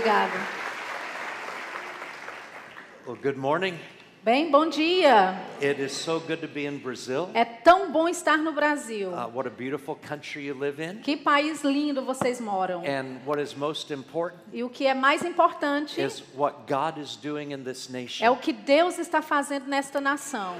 Obrigada. Well, good morning. Bem, bom dia. It is so good to be in Brazil. É tão bom estar no Brasil. Uh, what a beautiful country you live in. Que país lindo vocês moram. And what is most important E o que é mais importante is what God is doing in this é nation. o que Deus está fazendo nesta nação.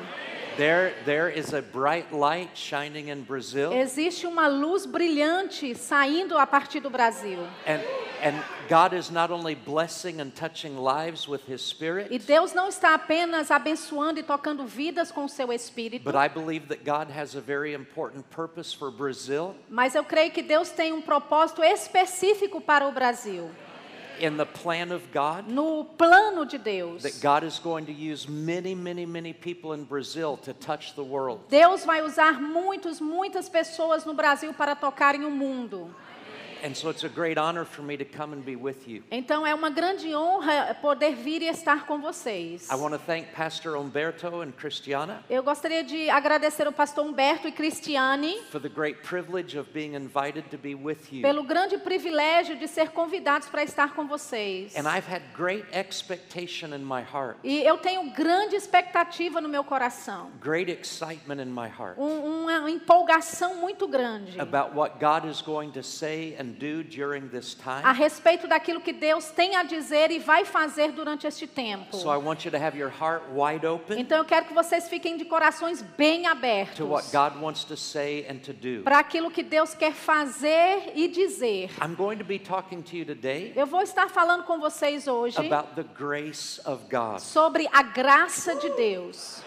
There, there is a bright light shining in Brazil, Existe uma luz brilhante saindo a partir do Brasil. and and God is not only blessing and touching lives with His E Spirit, Deus não está apenas abençoando e tocando vidas com seu espírito, but I believe that God has a very important purpose for Brazil mas eu creio que Deus tem um propósito específico para o Brasil. In the plan of God. No plano de Deus. That God is going to use many, many, many people in Brazil to touch the world. Deus vai usar muitos, muitas pessoas no Brasil para tocarem o mundo. Então é uma grande honra poder vir e estar com vocês. I want to thank Pastor Umberto and Christiana Eu gostaria de agradecer ao pastor Humberto e Cristiane for the great privilege of being invited to be with you. pelo grande privilégio de ser convidados para estar com vocês. And I've had great expectation in my heart, E eu tenho grande expectativa no meu coração, great excitement in my heart um- uma empolgação muito grande about what God is going to say and a respeito daquilo que Deus tem a dizer e vai fazer durante este tempo. Então eu quero que vocês fiquem de corações bem abertos to what God wants to say and to do. para aquilo que Deus quer fazer e dizer. Eu vou estar falando com vocês hoje sobre a graça de Deus.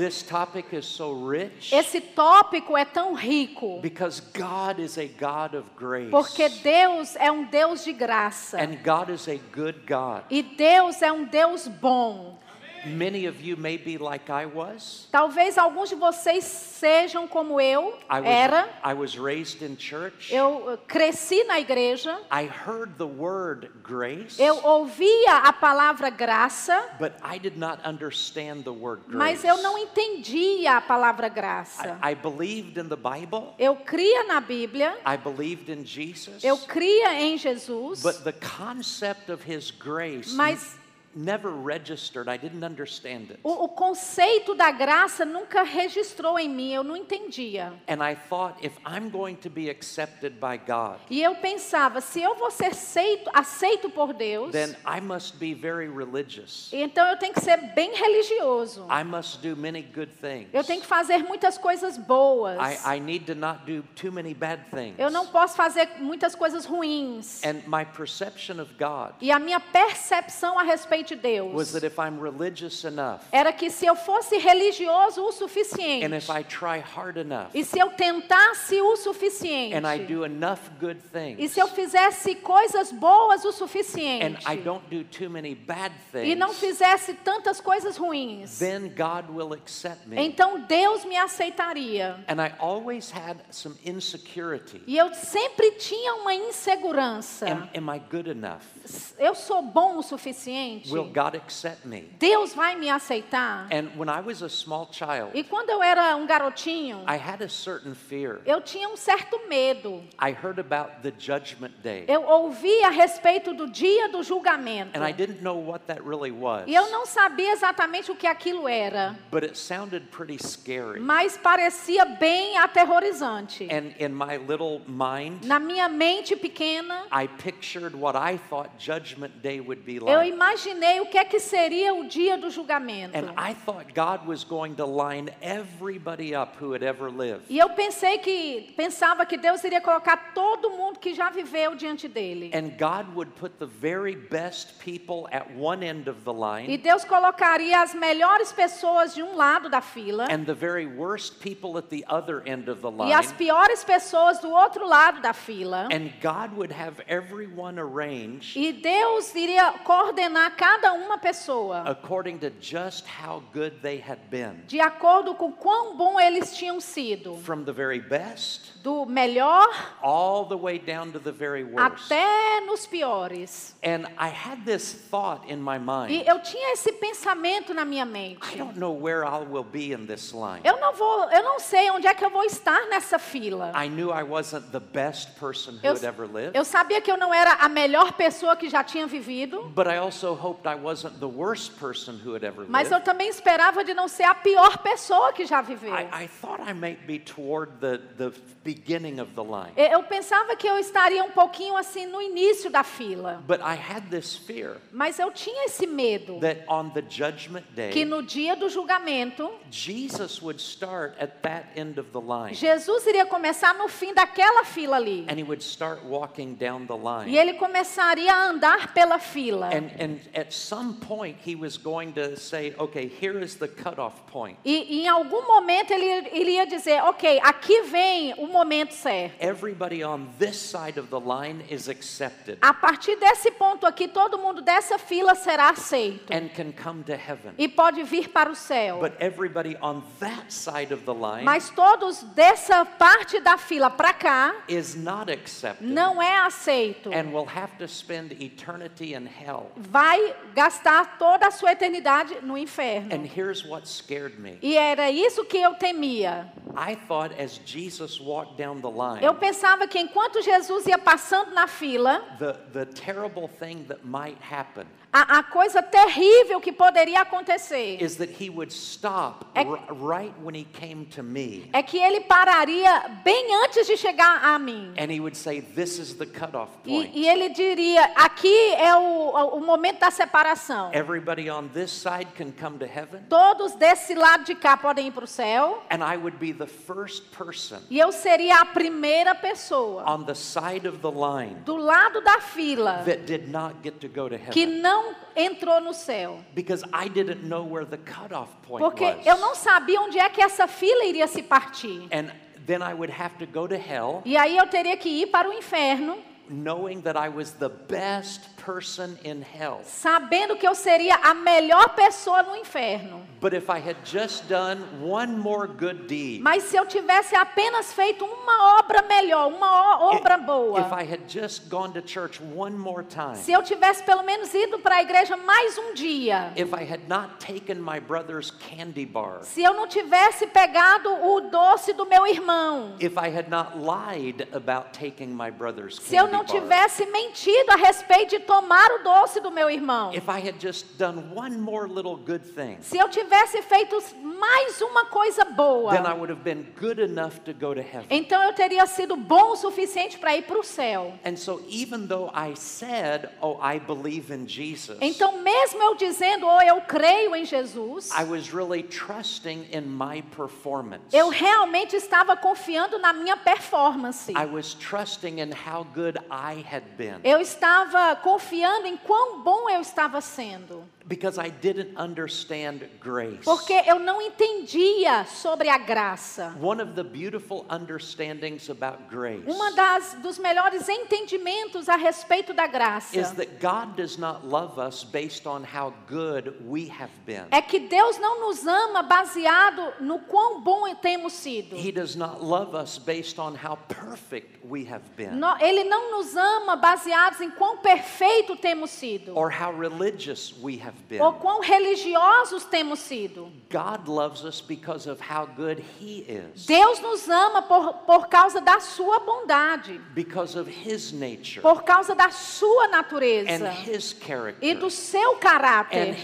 This topic is so rich Esse tópico é tão rico because God is a God of grace. porque Deus é um Deus de graça And God is a good God. e Deus é um Deus bom. Many of you may be like I was. Talvez alguns de vocês sejam como eu I was, era. I was raised in church. Eu eh, cresci na igreja, I heard the word grace, eu ouvia a palavra graça, but I did not understand the word grace. mas eu não entendia a palavra graça. I, I believed in the Bible. Eu cria na Bíblia, I believed in Jesus. eu cria em Jesus, But the concept of his grace Mas- never registered. I didn't understand it. o, o conceito da graça nunca registrou em mim, eu não entendia. And I thought if I'm going to be accepted by God, E eu pensava, se eu vou ser aceito, aceito por Deus, then I must be very religious. então eu tenho que ser bem religioso. I must do many good things. Eu tenho que fazer muitas coisas boas. I, I need to not do too many bad things. Eu não posso fazer muitas coisas ruins. And my perception of God E a minha percepção a respeito de Deus that if I'm religious enough era que se eu fosse religioso o suficiente, and if I try hard enough e se eu tentasse o suficiente, and I do enough good e things se eu fizesse coisas boas o and suficiente, I don't do too many bad e não things, fizesse tantas coisas ruins, then God will accept me. então Deus me aceitaria. And I always had some insecurity. E eu sempre tinha uma insegurança. Am, am I good enough? Eu sou bom o suficiente? Will God accept me? Deus vai me aceitar? And when I was a small child, E quando eu era um garotinho, I had a certain fear. eu tinha um certo medo. I heard about the judgment day, Eu ouvi a respeito do dia do julgamento. and I didn't know what that really was. E eu não sabia exatamente o que aquilo era, But it sounded pretty scary. mas parecia bem aterrorizante. And in my little mind, Na minha mente pequena, I pictured what I thought Judgment Day would be eu like. Imaginei o que é que seria o dia do julgamento. And I thought God was going to line everybody up who had ever lived. E eu pensei que pensava que Deus iria colocar todo mundo que já viveu diante dele. And God would put the very best people at one end of the E line Deus colocaria as melhores pessoas de um lado da fila and the very worst people at the other end of the e as piores pessoas do outro lado da fila. And God would have everyone arranged E Deus iria coordenar cada cada uma pessoa, according to just how good they had been. de acordo com quão bom eles tinham sido, From the very best do melhor até nos piores. And I had this thought in my E mind. eu tinha esse pensamento na minha I mente. don't know where I will be in this line. Eu não vou, eu não sei onde é que eu vou estar nessa fila. I knew I wasn't the best person who Eu, had ever lived, eu sabia que eu não era a melhor pessoa que já tinha vivido, but I also hoped I wasn't the worst person who had ever mas eu também esperava de não ser a pior pessoa que já viveu. I, I thought I might be toward the, the beginning of the line. Eu pensava que eu estaria um pouquinho assim no início da fila, But I had this fear mas eu tinha esse medo that on the judgment que no dia do julgamento Jesus would start at that end of the line Jesus iria começar no fim daquela fila ali. and he would start walking down the E line. ele começaria a andar pela fila. And, and at some point, he was going to say, okay, here is the cutoff point. E, e em algum momento ele iria dizer: Ok, aqui vem o momento certo. Everybody on this side of the line is accepted A partir desse ponto aqui, todo mundo dessa fila será aceito and can come to heaven. e pode vir para o céu. But everybody on that side of the line Mas todos dessa parte da fila para cá is not accepted não é aceito. and will have to spend eternity in hell. Vai gastar toda a sua eternidade no inferno. And here's what scared me. E era isso que eu temia. I thought as Jesus walked down the line, Eu pensava que enquanto Jesus ia passando na fila, the, the terrible thing that might happen a, a coisa terrível que poderia acontecer is that he would stop É- right when he came to me é que ele pararia bem antes de chegar a mim. and he would say, This is the cutoff E, point. e ele diria: aqui é o, o momento da separação. Everybody on this side can come to heaven, Todos desse lado de cá podem ir para o céu. and I would be the first person E eu seria a primeira pessoa on the side of the line do lado da fila that did not get to go to que heaven não entrou no céu. because I didn't know where the cutoff point Porque was. eu não sabia onde é que essa fila iria se partir. And then I would have to go to hell E aí eu teria que ir para o inferno, knowing that I was the best person in hell. sabendo que eu seria a melhor pessoa no inferno. But if I had just done one more good deed, Mas se eu tivesse apenas feito uma obra melhor, uma obra if boa, I had just gone to church one more time, se eu tivesse pelo menos ido para a igreja mais um dia, if I had not taken my brother's candy bar, se eu não tivesse pegado o doce do meu irmão, if I had not lied about taking my brother's se eu candy não bar, tivesse mentido a respeito de tomar o doce do meu irmão, if I had just done one more little good thing, se eu tivesse feito mais uma coisa boa, then I would have been good enough to go to heaven. então eu teria sido bom o suficiente para ir para o céu. And so, even though I said, Oh, I believe in Jesus, Então, mesmo eu dizendo, oh, eu creio em Jesus, I was really trusting in my performance. eu realmente estava confiando na minha performance. I was trusting in how good I had been Eu estava confiando em quão bom eu estava sendo. Because I didn't understand grace. Porque eu não entendia sobre a graça. One of the beautiful understandings about grace Uma das dos melhores entendimentos a respeito da graça is that God does not love us based on how good we have been. é que Deus não nos ama baseado no quão bom temos sido. He does not love us based on how perfect we have been No- Ele não nos ama baseados em quão perfeito temos sido. or how religious we have been. Ou quão religiosos temos sido. God loves us because of how good He is, Deus nos ama por, por causa da sua bondade, because of His nature por causa da sua natureza e do seu caráter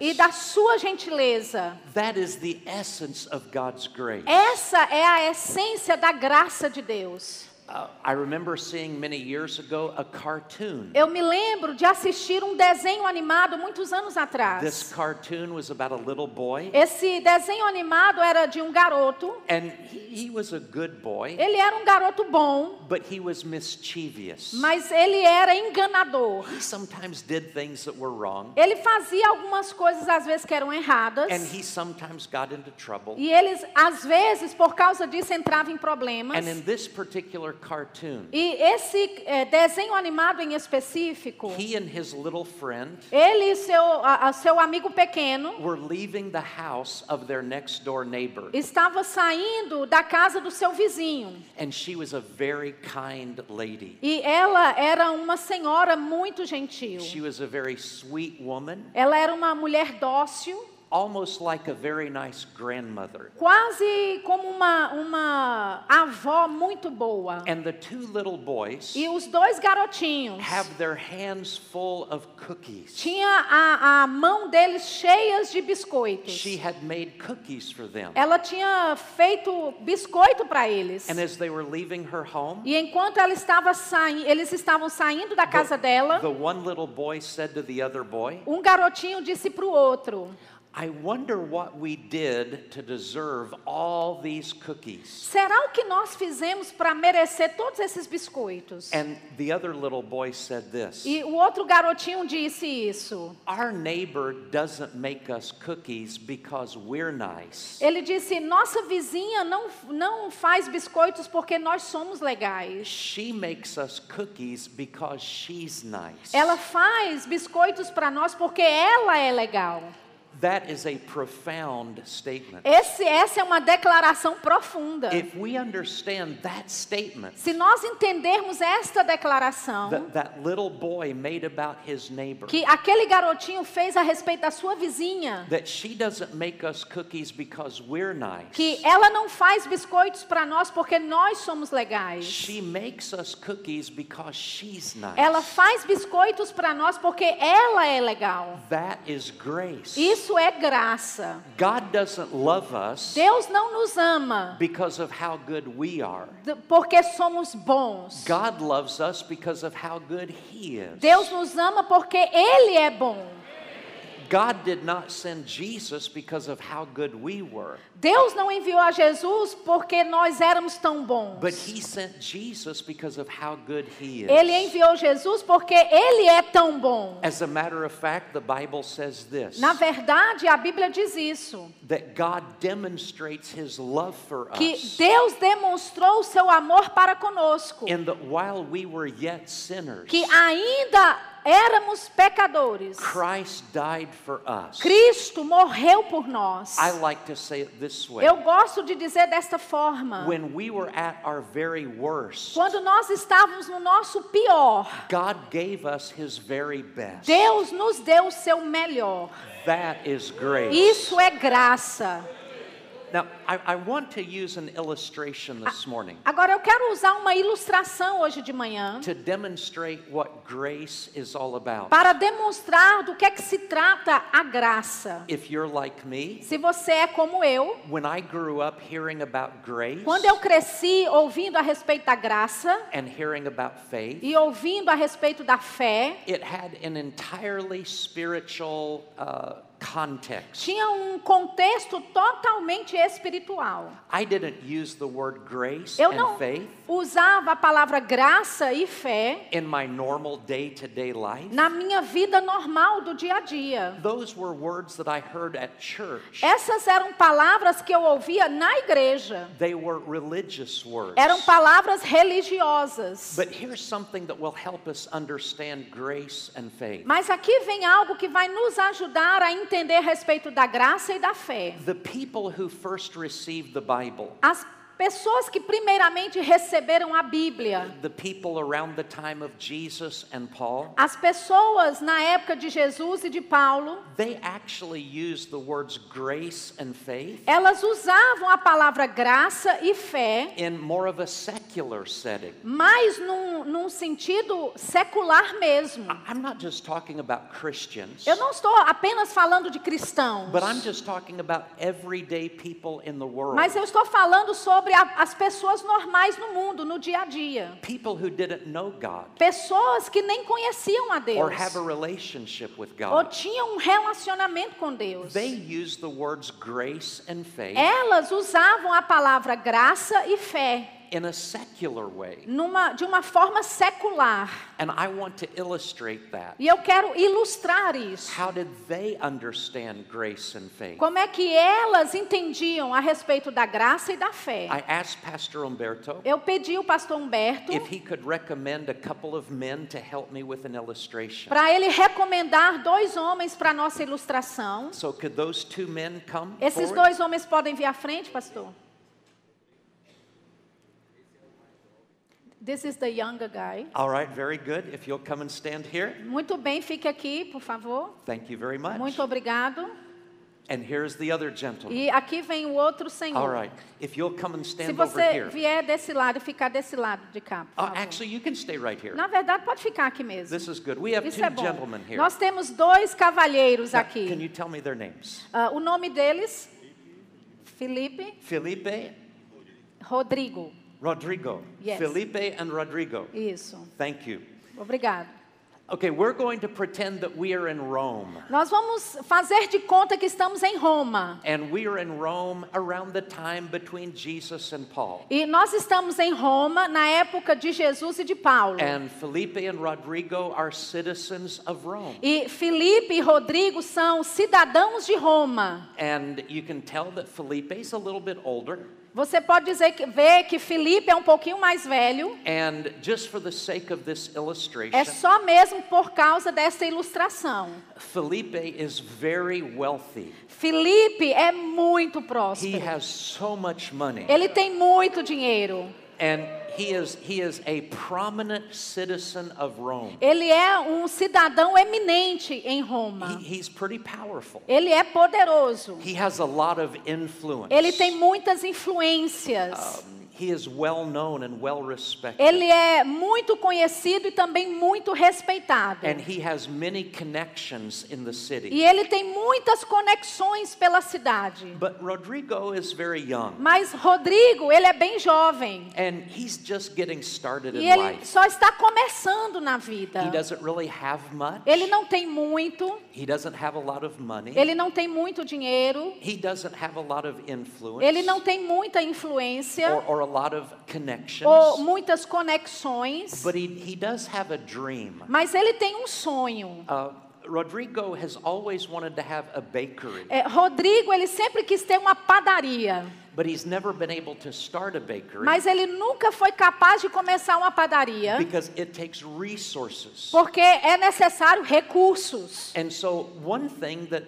e da sua gentileza. That is the essence of God's grace. Essa é a essência da graça de Deus. I remember seeing many years ago a cartoon. Eu me lembro de assistir um desenho animado muitos anos This atrás. cartoon was about a little boy, Esse desenho animado era de um garoto. and he, he was a good boy, Ele era um garoto bom, but he was mischievous. mas ele era enganador. He sometimes did things that were wrong, Ele fazia algumas coisas às vezes que eram erradas. and he sometimes got into trouble. E eles, às vezes, por causa disso, entravam em problemas. And in this particular cartoon, E esse eh, desenho animado em específico, he and his little friend ele e seu, a- a- seu amigo pequeno were leaving the house of their next door neighbor. estava saindo da casa do seu vizinho. And she was a very kind lady. E ela era uma senhora muito gentil. She was a very sweet woman, Ela era uma mulher dócil, almost like a very nice grandmother. quase como uma, uma avó muito boa. And the two little boys E os dois garotinhos have their hands full of cookies. tinha a, a mão deles cheias de biscoitos. She had made cookies for them. Ela tinha feito biscoito para eles. And as they were leaving her home, E enquanto ela estava saindo, eles estavam saindo da casa dela, the one little boy said to the other boy, um garotinho disse para o outro: I wonder what we did to deserve all these cookies. Será o que nós fizemos para merecer todos esses biscoitos? And the other little boy said this E o outro garotinho disse isso. Our neighbor doesn't make us cookies because we're nice. Ele disse: Nossa vizinha não, não faz biscoitos porque nós somos legais. She makes us cookies because she's nice. Ela faz biscoitos para nós porque ela é legal. That is a profound statement. Esse, essa é uma declaração profunda. If we understand that statement Se nós entendermos esta declaração that that little boy made about his neighbor, que aquele garotinho fez a respeito da sua vizinha, that she doesn't make us cookies because we're nice. que ela não faz biscoitos para nós porque nós somos legais. She makes us cookies because she's nice. Ela faz biscoitos para nós porque ela é legal. That is grace. Isso é graça. God doesn't love us Deus não nos ama because of how good we are. porque somos bons. God loves us because of how good He is. Deus nos ama porque Ele é bom. Deus não enviou a Jesus porque nós éramos tão bons. but He sent Jesus because of how good He is. Ele enviou Jesus porque Ele é tão bom. As a matter of fact, the Bible says this Na verdade, a Bíblia diz isso. that God demonstrates His love for Que us Deus demonstrou o seu amor para conosco. in that while we were yet sinners, Que ainda éramos pecadores. Christ died for us. Cristo morreu por nós. I like to say it this way Eu gosto de dizer desta forma. when we were at our very worst, Quando nós estávamos no nosso pior, God gave us His very best. Deus nos deu o seu melhor. That is grace. Isso é graça. Now, I, I want to use an illustration this morning Agora eu quero usar uma ilustração hoje de manhã to demonstrate what grace is all about. para demonstrar do que é que se trata a graça. If you're like me, Se você é como eu, when I grew up hearing about grace quando eu cresci ouvindo a respeito da graça and hearing about faith, e ouvindo a respeito da fé, it had an entirely spiritual uh, context. tinha um contexto totalmente espiritual. I didn't use the word grace Eu and não faith usava a palavra graça e fé in my normal day day life. na minha vida normal do dia a dia. Those were words that I heard at church. Essas eram palavras que eu ouvia na igreja. They were religious words. Eram palavras religiosas. But here's something that will help us understand grace and faith. Mas aqui vem algo que vai nos ajudar a entender a respeito da graça e da fé. The people who first received the Bible, As pessoas que primeiramente receberam a Bíblia, the people around the time of Jesus and Paul, as pessoas na época de Jesus e de Paulo, they actually used the words grace and faith elas usavam a palavra graça e fé, in more of a secular setting. mas num, num sentido secular mesmo. I'm not just talking about Christians, Eu não estou apenas falando de cristãos, but I'm just talking about everyday people in the world. mas eu estou falando sobre a- as pessoas normais no mundo, no dia a dia. People who didn't know God Pessoas que nem conheciam a Deus. or have a relationship with ou tinham um relacionamento com Deus. They used the words grace and faith Elas usavam a palavra graça e fé. In a secular way. numa, de uma forma secular. And I want to illustrate that. E eu quero ilustrar isso. How did they understand grace and faith? Como é que elas entendiam a respeito da graça e da fé? I asked Pastor Umberto Eu pedi ao pastor Humberto if he could recommend a couple of men to help me with an illustration. para ele recomendar dois homens para nossa ilustração. So could those two men come Esses forward? dois homens podem vir à frente, pastor? This is the younger guy. All right, very good. If you'll come and stand here. Muito bem, fique aqui, por favor. Thank you very much. Muito obrigado. And here's the other gentleman. E aqui vem o outro senhor. All right. If you'll come and Se stand over você here. vier desse lado e ficar desse lado de cá, por Uh, favor. actually, you can stay right here. Na verdade, pode ficar aqui mesmo. This is good. We have Isso two é bom. gentlemen here. Nós temos dois cavalheiros Now, can aqui. you tell me their names? Ah, o nome deles, Felipe, Felipe, Rodrigo. Rodrigo. Yes. Felipe and Rodrigo. Isso. Thank you. Obrigado. Okay, we're going to pretend that we are in Rome. Nós vamos fazer de conta que estamos em Roma. And we are in Rome around the time between Jesus and Paul. E nós estamos em Roma na época de Jesus e de Paulo. And Felipe and Rodrigo are citizens of Rome. E Felipe e Rodrigo são cidadãos de Roma. And you can tell that Felipe is a little bit older. Você pode dizer que ver que Felipe é um pouquinho mais velho. And just for the sake of this illustration, É só mesmo por causa dessa ilustração. Felipe is very wealthy. Felipe é muito He próspero. has so much money. Ele tem muito dinheiro. And he is, he is a prominent citizen of Rome. Ele é um cidadão eminente em Roma. He, he's pretty powerful. Ele é poderoso. He has a lot of influence. Ele tem muitas influências. Um, he is well known and well respected. Ele é muito conhecido e também muito respeitado. And he has many connections in the city. E ele tem muitas conexões pela cidade. But Rodrigo is very young. Mas Rodrigo, ele é bem jovem. And he's just getting started E in ele life. só está começando na vida. He doesn't really have much. Ele não tem muito, He doesn't have a lot of money. ele não tem muito dinheiro, He doesn't have a lot of influence. ele não tem muita influência or, or a lot of connections. ou muitas conexões, But he, he does have a dream. mas ele tem um sonho. Uh, Rodrigo has always wanted to have a bakery, É, Rodrigo, ele sempre quis ter uma padaria, but he's never been able to start a bakery mas ele nunca foi capaz de começar uma padaria, because it takes resources. porque é necessário recursos. And so, one thing that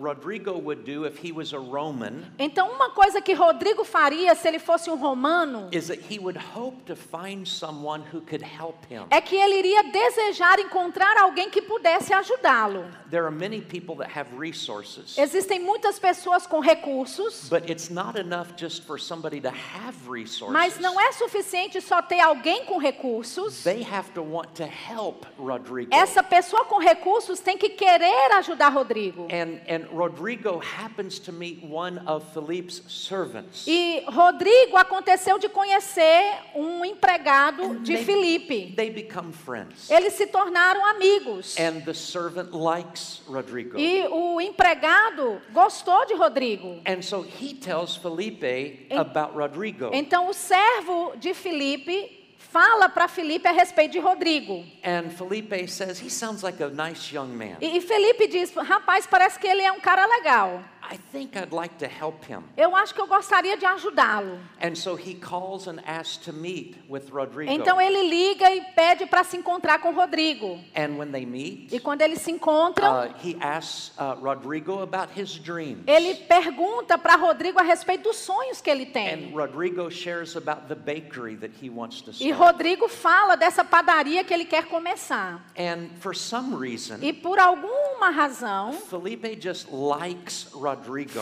Rodrigo would do if he was a Roman Então, uma coisa que Rodrigo faria se ele fosse um romano is that he would hope to find someone who could help him. é que ele iria desejar encontrar alguém que pudesse ajudá-lo. There are many people that have resources, Existem muitas pessoas com recursos, but it's not enough just for somebody to have resources. mas não é suficiente só ter alguém com recursos. They have to want to help Rodrigo. Essa pessoa com recursos tem que querer ajudar Rodrigo. And, and Rodrigo happens to meet one of Philippe's servants. E Rodrigo aconteceu de conhecer um empregado de They- Filipe. They become friends. Eles se tornaram amigos. And the servant likes Rodrigo. E o empregado gostou de Rodrigo. And so he tells Felipe about Rodrigo. Então o servo de Filipe fala para Filipe a respeito de Rodrigo. And Felipe says, he sounds like a nice young man. E Felipe diz: rapaz, parece que ele é um cara legal. I think I'd like to help him. Eu acho que eu gostaria de ajudá-lo. And so he calls and asks to meet with Rodrigo. Então ele liga e pede para se encontrar com Rodrigo. and when they meet, E quando eles se encontram, uh, he asks uh, Rodrigo about his dreams. ele pergunta para Rodrigo a respeito dos sonhos que ele tem. And Rodrigo shares about the bakery that he wants to E start. Rodrigo fala dessa padaria que ele quer começar. And for some reason, E por alguma razão, Felipe just likes Rodrigo.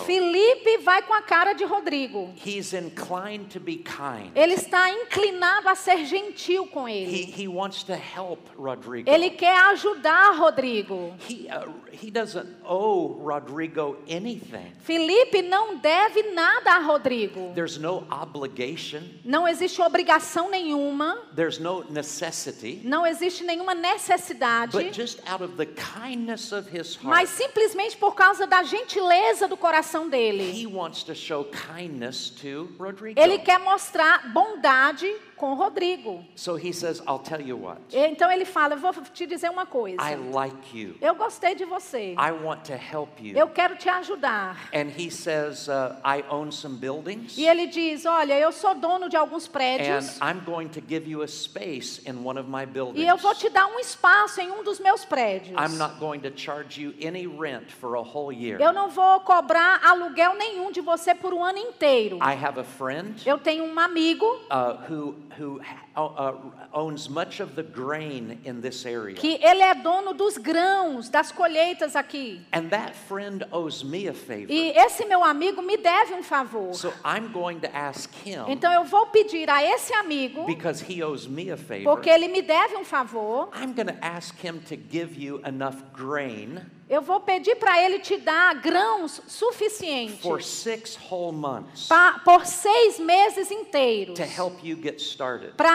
Felipe vai com a cara de Rodrigo. He's inclined to be kind. Ele está inclinado a ser gentil com He, ele. he wants to help Rodrigo. Ele quer ajudar Rodrigo. He, uh, he doesn't owe Rodrigo anything. Felipe não deve nada a Rodrigo. There's no obligation. Não existe obrigação nenhuma, There's no necessity. não existe nenhuma necessidade, But just out of the kindness of his heart, mas simplesmente por causa da gentileza pureza do coração dele. He wants to show kindness to Rodrigo. Ele quer mostrar bondade com Rodrigo. So he says, I'll tell you what. Então ele fala: Eu vou te dizer uma coisa. I like you. Eu gostei de você. I want to help you. Eu quero te ajudar. And he says, uh, I own some buildings. E ele diz: Olha, eu sou dono de alguns prédios. I'm going to give you a space in one of my buildings. E eu vou te dar um espaço em um dos meus prédios. I'm not going to charge you any rent for a whole year. Eu não vou cobrar aluguel nenhum de você por um ano inteiro. I have a friend Eu tenho um amigo uh, who, who owns much of the grain in this area. que ele é dono dos grãos, das colheitas aqui. And that friend owes me a favor. E esse meu amigo me deve um favor. So I'm going to ask him, Então eu vou pedir a esse amigo, because he owes me a favor, porque ele me deve um favor, I'm going to ask him to give you enough grain eu vou pedir para ele te dar grãos suficientes for six whole months pa- por seis meses inteiros to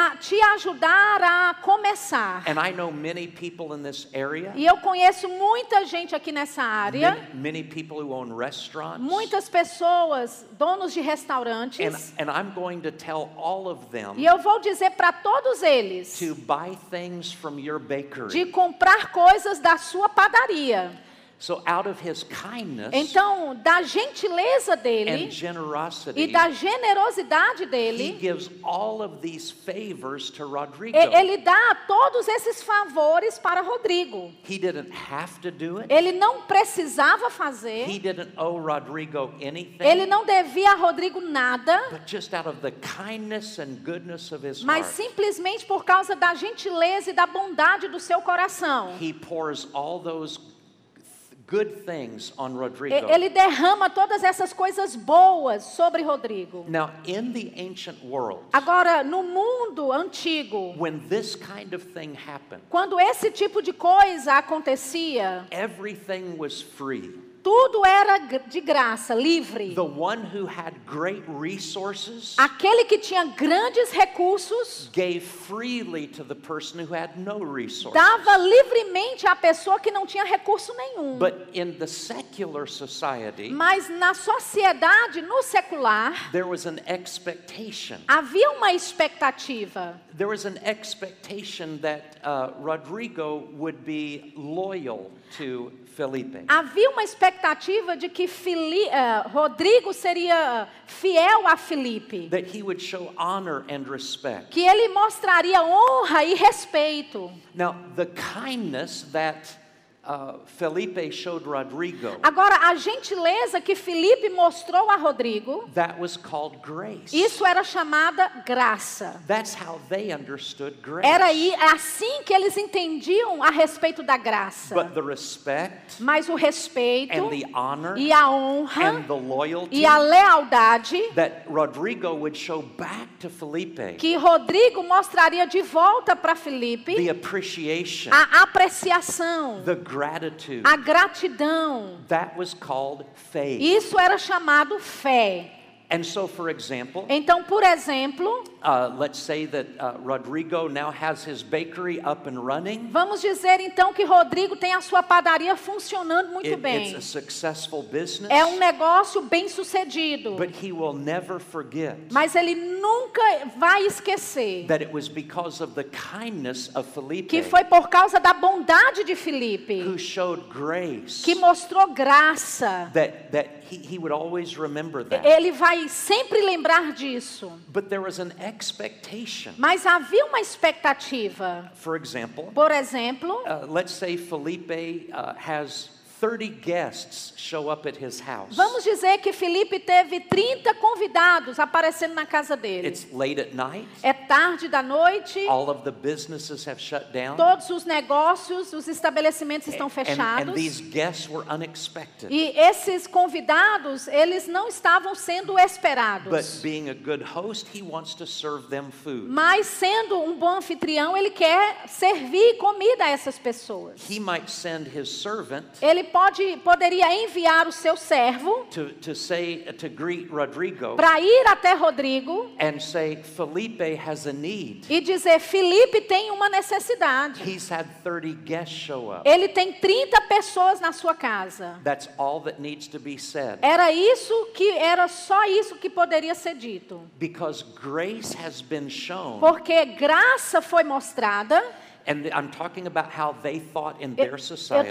para te ajudar a começar. And I know many people in this area, E eu conheço muita gente aqui nessa área, many, many people who own restaurants. muitas pessoas, donos de And, restaurantes, and I'm going to tell all of them e eu vou dizer para todos eles to de comprar coisas da sua padaria. So out of his kindness Então, da gentileza dele e da generosidade he dele, gives all of these favors to Rodrigo. ele dá todos esses favores para Rodrigo. He didn't have to do it. Ele não precisava He fazer, didn't owe Rodrigo anything. ele não devia a Rodrigo nada, But just out of the kindness and goodness of his mas simplesmente por causa da gentileza e da bondade do seu coração. he pours all those good things on Rodrigo. Ele derrama todas essas coisas boas sobre Rodrigo. Now, in the ancient world, Agora, no mundo antigo, when this kind of thing happened, quando esse tipo de coisa acontecia, everything was free. Tudo era de graça, livre. The one who had great resources Aquele que tinha grandes recursos gave freely to the person who had no resources. dava livremente à pessoa que não tinha recurso nenhum. But in the secular society, Mas na sociedade, no secular, there was an expectation. havia uma expectativa. There was an expectation that uh, Rodrigo would be loyal to Felipe. Havia uma expectativa de que Fili- eh, Rodrigo seria fiel a Filipe, That he would show honor and respect. que ele mostraria honra e respeito. Now, the kindness that uh, Felipe showed Rodrigo, Agora, a gentileza que Filipe mostrou a Rodrigo, that was called grace. isso era chamada graça. That's how they understood grace. Era aí- assim que eles entendiam a respeito da graça. But the respect Mas o respeito and the honor e a honra and the loyalty e a lealdade that Rodrigo would show back to Felipe, que Rodrigo mostraria de volta para Filipe, the appreciation, a apreciação, the gratitude, a gratidão. that was called faith. Isso era chamado fé. And so, for example, Então, por exemplo, uh, let's say that uh, Rodrigo now has his bakery up and running. vamos dizer então que Rodrigo tem a sua padaria funcionando muito It- bem. it's a successful business, É um negócio bem sucedido. but he will never forget Mas ele nunca vai esquecer that it was because of the kindness of Felipe que foi por causa da bondade de Filipe who showed grace que mostrou graça. that, that he, he would always remember that. Ele vai sempre lembrar disso. But there was an expectation. Mas havia uma expectativa. For example, Por exemplo, uh, let's say Felipe uh, has 30 guests show up at his house. vamos dizer que Felipe teve 30 convidados aparecendo na casa dele. It's late at night. É tarde da noite, All of the businesses have shut down. todos os negócios, os estabelecimentos estão And, and fechados. these guests were unexpected. E esses convidados, eles não estavam sendo But esperados. being a good host, he wants to serve them food. Mas sendo um bom anfitrião, ele quer servir comida a essas pessoas. He might send his servant Ele pode, poderia enviar o seu servo Rodrigo para ir até Rodrigo and say Felipe has has a need. e dizer: Felipe tem uma necessidade. He's had 30 guests show up. Ele tem 30 pessoas na sua casa. That's all that needs to be said. Era isso que era só isso que poderia ser dito. Because grace has been shown, Porque graça foi mostrada. And I'm talking about how they thought in Eu their estou society.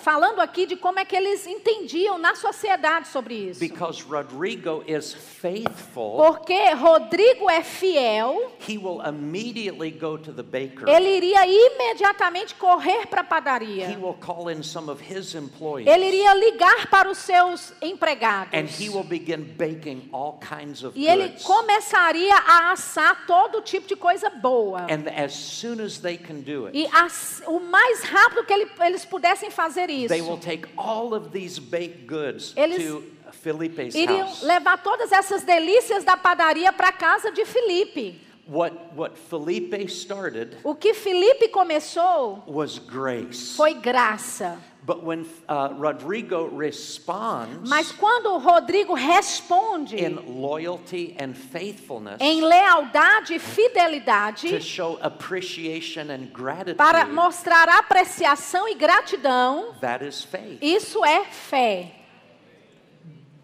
falando aqui de como é que eles entendiam na sociedade sobre isso. Because Rodrigo is faithful, Porque Rodrigo é fiel, he will immediately go to the baker. ele iria imediatamente correr para a He padaria. will call in some of his employees. Ele iria ligar para os seus empregados. And he will begin baking all kinds of E ele goods. começaria a assar todo tipo de coisa boa. And as soon as they can do it, E as- o mais rápido que ele- eles pudessem fazer isso, they will take all of these baked goods Eles to Felipe's iriam house. levar todas essas delícias da padaria para a casa de Felipe. What, what Felipe started O que Felipe começou was grace. foi graça. But when uh, Rodrigo responds Mas quando o Rodrigo responde in loyalty and faithfulness em lealdade e to fidelidade show appreciation and gratitude, para mostrar apreciação e gratidão, that is faith. isso é fé. Th- that is how the words grace and faith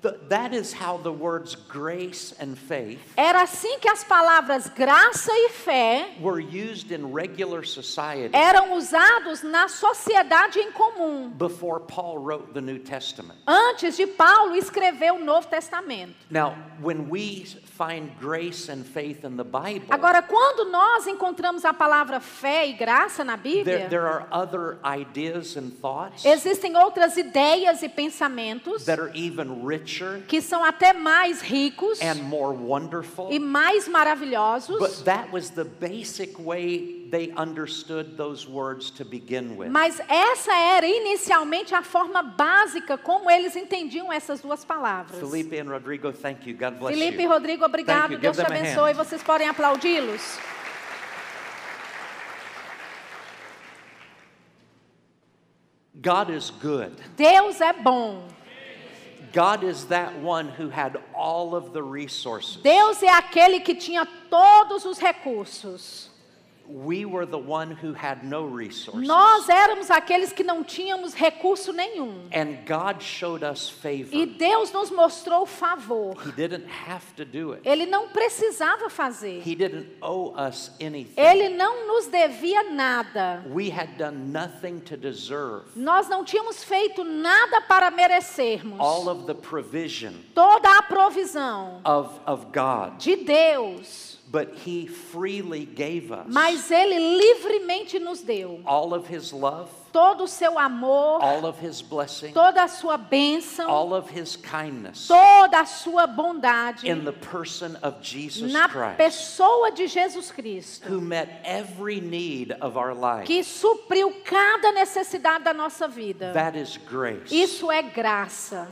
Era assim que as palavras graça e fé were used in regular society eram usados na sociedade em comum, before Paul wrote the New Testament. antes de Paulo escrever o Novo Testamento. Now, when we find grace and faith in the Bible, Agora, quando nós encontramos a palavra fé e graça na Bíblia, there are other ideas and thoughts existem outras ideias e pensamentos that are even richer que são até mais ricos and more wonderful. e mais maravilhosos. But that was the basic way they understood those words to begin with. Mas essa era inicialmente a forma básica como eles entendiam essas duas palavras. Felipe and Rodrigo, thank you. God bless Felipe e you. Rodrigo, obrigado. Deus te abençoe. Vocês podem aplaudi-los. God is good. Deus é bom. Deus é aquele que tinha todos os recursos. We were the one who had no resources. Nós éramos aqueles que não tínhamos recurso nenhum. And God showed us favor. E Deus nos mostrou favor. He didn't have to do it. Ele não precisava fazer. He didn't owe us anything. Ele não nos devia nada. We had done nothing to deserve Nós não tínhamos feito nada para merecermos all of the provision toda a provisão of, of God. de Deus. But He freely gave us Mas Ele livremente nos deu all of His love, todo o seu amor, all of His blessing, toda a sua bênção, all of His kindness toda a sua bondade in the person of Jesus na Christ, pessoa de Jesus Cristo, who met every need of our life. que supriu cada necessidade da nossa vida. That is grace. Isso é graça.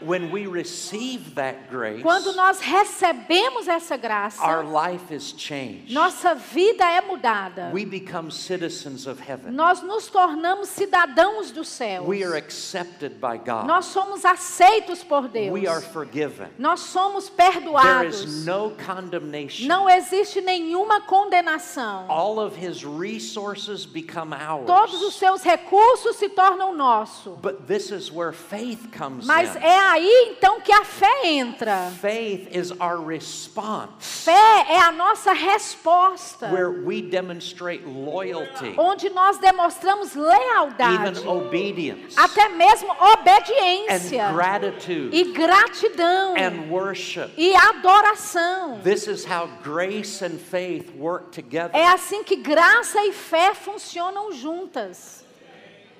When we receive that grace, Quando nós recebemos essa graça, our life is changed. nossa vida é mudada. We become citizens of heaven. Nós nos tornamos cidadãos do céu. We are accepted by God. Nós somos aceitos por Deus. We are forgiven. Nós somos There perdoados. is no condemnation. Não existe nenhuma condenação. All of his resources become ours. Todos os seus recursos se tornam nossos. But this is where faith comes Mas in. é aí então que a fé entra. Faith is our response Fé é a nossa resposta, where we demonstrate loyalty, onde nós demonstramos lealdade, even obedience, até mesmo obediência and gratitude e gratidão and worship. e adoração. This is how grace and faith work together. É assim que graça e fé funcionam juntas. One way to understand grace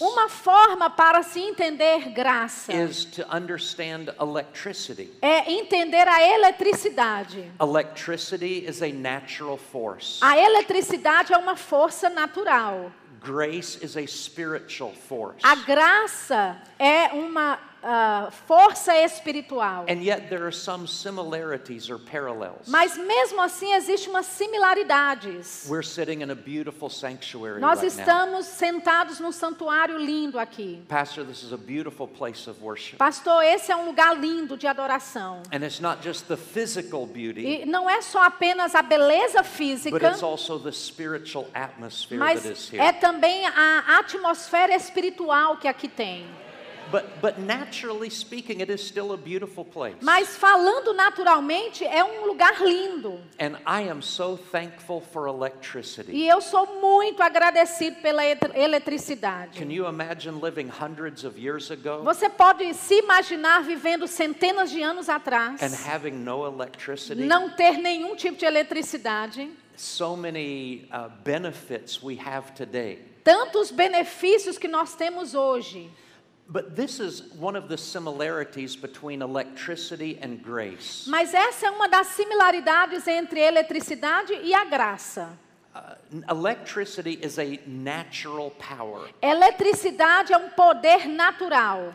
Uma forma para se entender graça is to understand electricity. é entender a eletricidade. Electricity is a natural force. A eletricidade é uma força natural. Grace is a spiritual force. A graça é uma ah, força espiritual. And yet there are some similarities or parallels. Mas mesmo assim existe umas similaridades. We're sitting in a beautiful sanctuary Nós right now. estamos sentados num santuário lindo aqui. Pastor, this is a beautiful place of worship. Pastor, esse é um lugar lindo de adoração. And it's not just the physical beauty, E não é só apenas a beleza but física, it's also the spiritual atmosphere mas that is é here. também a atmosfera espiritual que aqui tem. But, but naturally speaking, it is still a beautiful place. Mas falando naturalmente, é um lugar lindo. And I am so thankful for electricity. E eu sou muito agradecido pela et- eletricidade. Can you imagine living hundreds of years ago Você pode se imaginar vivendo centenas de anos atrás, and having no electricity? não ter nenhum tipo de eletricidade, So many uh, benefits we have today. tantos benefícios que nós temos hoje. But this is one of the similarities between electricity and grace. Mas essa é uma das similaridades entre eletricidade e a graça. Uh, electricity is a natural power. Eletricidade é um poder natural.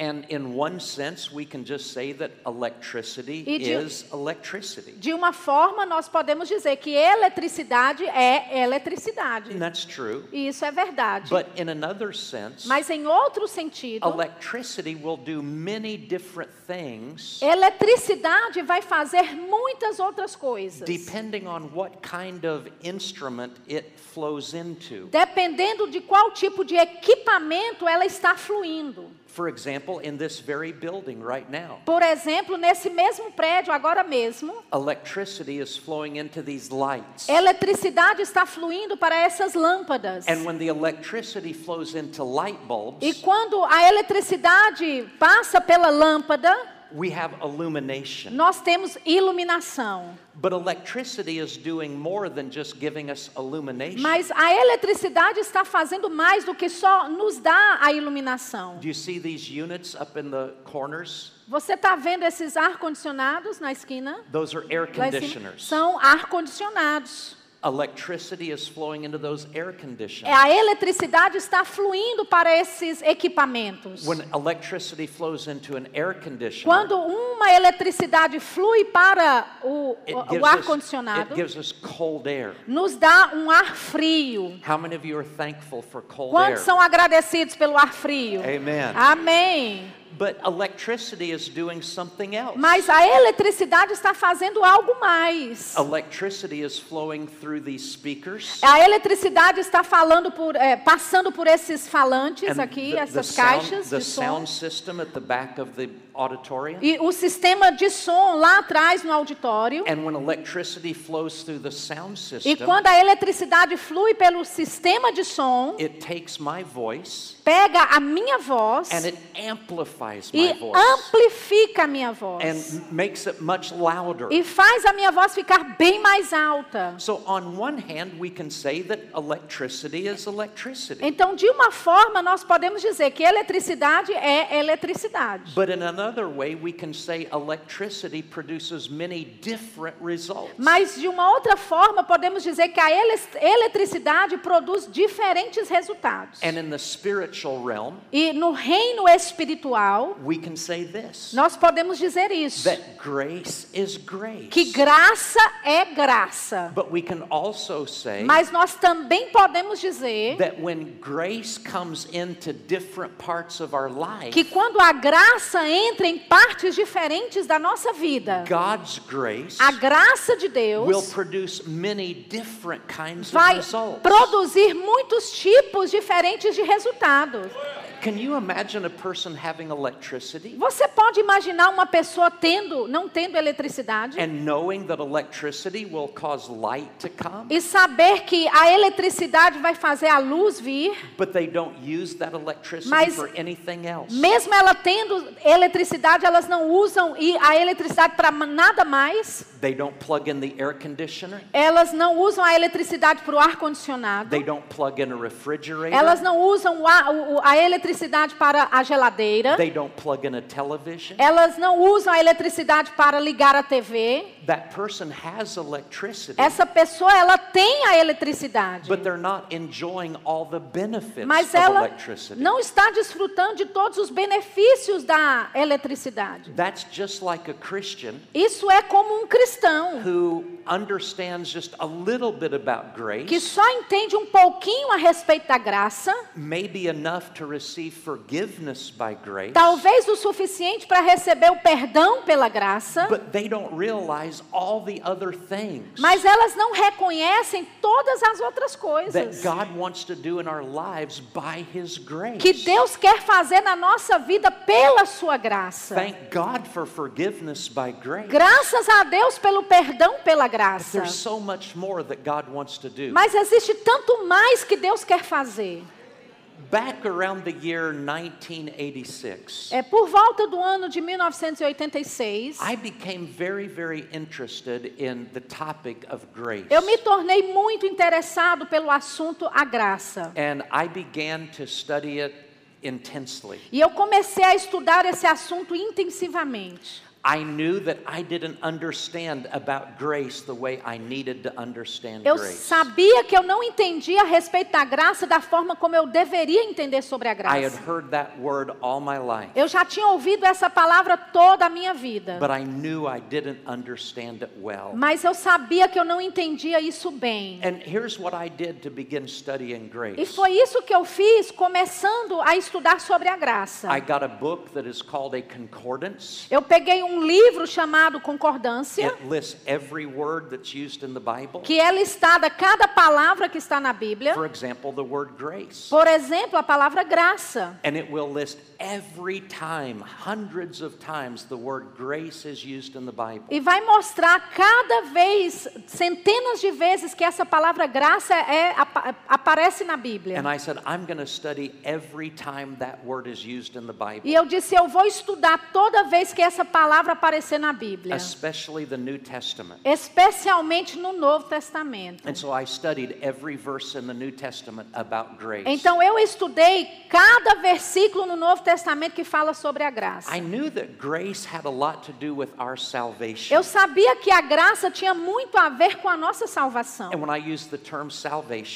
And in one sense, we can just say that electricity E de- is electricity. De uma forma, nós podemos dizer que eletricidade é eletricidade. And that's true. E isso é verdade. But in another sense, Mas em outro sentido, electricity will do many different things eletricidade vai fazer muitas outras coisas. depending on what kind of instrument it flows into. Dependendo de qual tipo de equipamento ela está fluindo. For example, in this very building right now, Por exemplo, nesse mesmo prédio, agora mesmo, electricity is flowing into these lights. eletricidade está fluindo para essas lâmpadas. And when the electricity flows into light E bulbs, quando a eletricidade passa pela lâmpada, we have illumination. nós temos iluminação. But electricity is doing more than just giving us illumination. Mas a eletricidade está fazendo mais do que só nos dar a iluminação. Do you see these units up in the corners? Você está vendo esses ar-condicionados na esquina? Those are air conditioners. São ar-condicionados. Electricity is flowing into those air É, conditioners. A eletricidade está fluindo para esses equipamentos. When electricity flows into an air conditioner, Quando uma eletricidade flui para o, it o- gives o us- ar-condicionado, it gives us cold air. nos dá um ar frio. How many of you are thankful for cold Quantos air? são agradecidos pelo ar frio? Amen. Amém. But electricity is doing something else. Mas a eletricidade está fazendo algo mais. Electricity is flowing through these speakers. A eletricidade está falando por, é, passando por esses falantes and aqui, the, the essas sound, caixas the de som. sound system at the back of the auditorium. E o sistema de som lá atrás no auditório. And when electricity flows through the sound E system, quando a eletricidade flui pelo sistema de som, it takes my voice pega a minha voz and it amplifies e amplifica a minha voz. and makes it much louder. E faz a minha voz ficar bem mais alta. So on one hand, we can say that electricity is electricity. Então, de uma forma, nós podemos dizer que eletricidade é eletricidade. But in another way, we can say electricity produces many different results. Mas de uma outra forma, podemos dizer que a ele- eletricidade produz diferentes resultados. And in the spiritual realm, E no reino espiritual, we can say this nós podemos dizer isso: that grace is grace. que graça é graça. But we can also say Mas nós também podemos dizer that when grace comes into different parts of our life, que quando a graça entra em partes diferentes da nossa vida, God's grace a graça de will Deus produce many different kinds of vai results. produzir muitos tipos diferentes de resultados. Can you imagine a person having electricity Você pode imaginar uma pessoa tendo, não tendo eletricidade and knowing that electricity will cause light to come, e saber que a eletricidade vai fazer a luz vir, but they don't use that electricity Mas- for anything else? mesmo ela tendo eletricidade, elas não usam e a eletricidade para nada mais. They don't plug in the air conditioner. Elas não usam a eletricidade para o ar condicionado. They don't plug in a refrigerator. Elas não usam a, a eletricidade para a geladeira. They don't plug in a television. Elas não usam a eletricidade para ligar a TV. that person has electricity, essa pessoa ela tem a eletricidade, but they're not enjoying all the benefits mas of ela electricity. não está desfrutando de todos os benefícios da eletricidade. That's just like a Christian Isso é como um cristão who understands just a little bit about que grace, só entende um pouquinho a respeito da graça, maybe enough to receive grace, talvez o suficiente para receber o perdão pela graça, but they don't realize all the other things mas elas não reconhecem todas as outras that coisas God wants to do in our lives by His grace. que Deus quer fazer na nossa vida pela sua graça. Thank God for forgiveness by grace. Graças a Deus pelo perdão pela graça. There's so much more that God wants to do. Mas existe tanto mais que Deus quer fazer. Back around the year 1986, É por volta do ano de 1986, I became very, very interested in the topic of grace. eu me tornei muito interessado pelo assunto a graça. And I began to study it intensely. E eu comecei a estudar esse assunto intensivamente. I knew that I didn't understand about grace the way I needed to understand Eu grace. sabia que eu não entendia a respeito da graça da forma como eu deveria entender sobre a I had graça. heard that word all my life, Eu já tinha ouvido essa palavra toda a minha vida. but I knew I didn't understand it well. Mas eu sabia que eu não entendia isso bem. And here's what I did to begin studying E grace. foi isso que eu fiz começando a estudar sobre a graça. I got a book that is called a concordance. Eu peguei um livro chamado Concordância, It lists every word that's used in the Bible. que é listada cada palavra que está na Bíblia. For example, the word grace. Por exemplo, a palavra graça. And it will list every time, hundreds of times, the word grace is used in the Bible. E vai mostrar cada vez, centenas de vezes, que essa palavra graça é, apa- aparece na Bíblia. And I said, I'm going to study every time that word is used in the Bible, E eu disse, eu vou estudar toda vez que essa palavra aparecer na Bíblia. especially the New Testament. Especialmente no Novo Testamento. And so I studied every verse in the New Testament about grace. Então eu estudei cada versículo no Novo Testamento que fala sobre a graça. Eu sabia que a graça tinha muito a ver com a nossa salvação. And when I use the term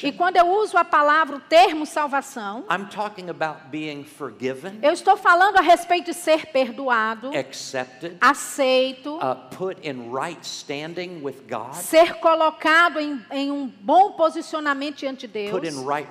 E quando eu uso a palavra, o termo salvação, I'm talking about being forgiven, eu estou falando a respeito de ser perdoado, accepted, aceito, uh, put in right standing with God, ser colocado em, em um bom posicionamento diante de Deus, right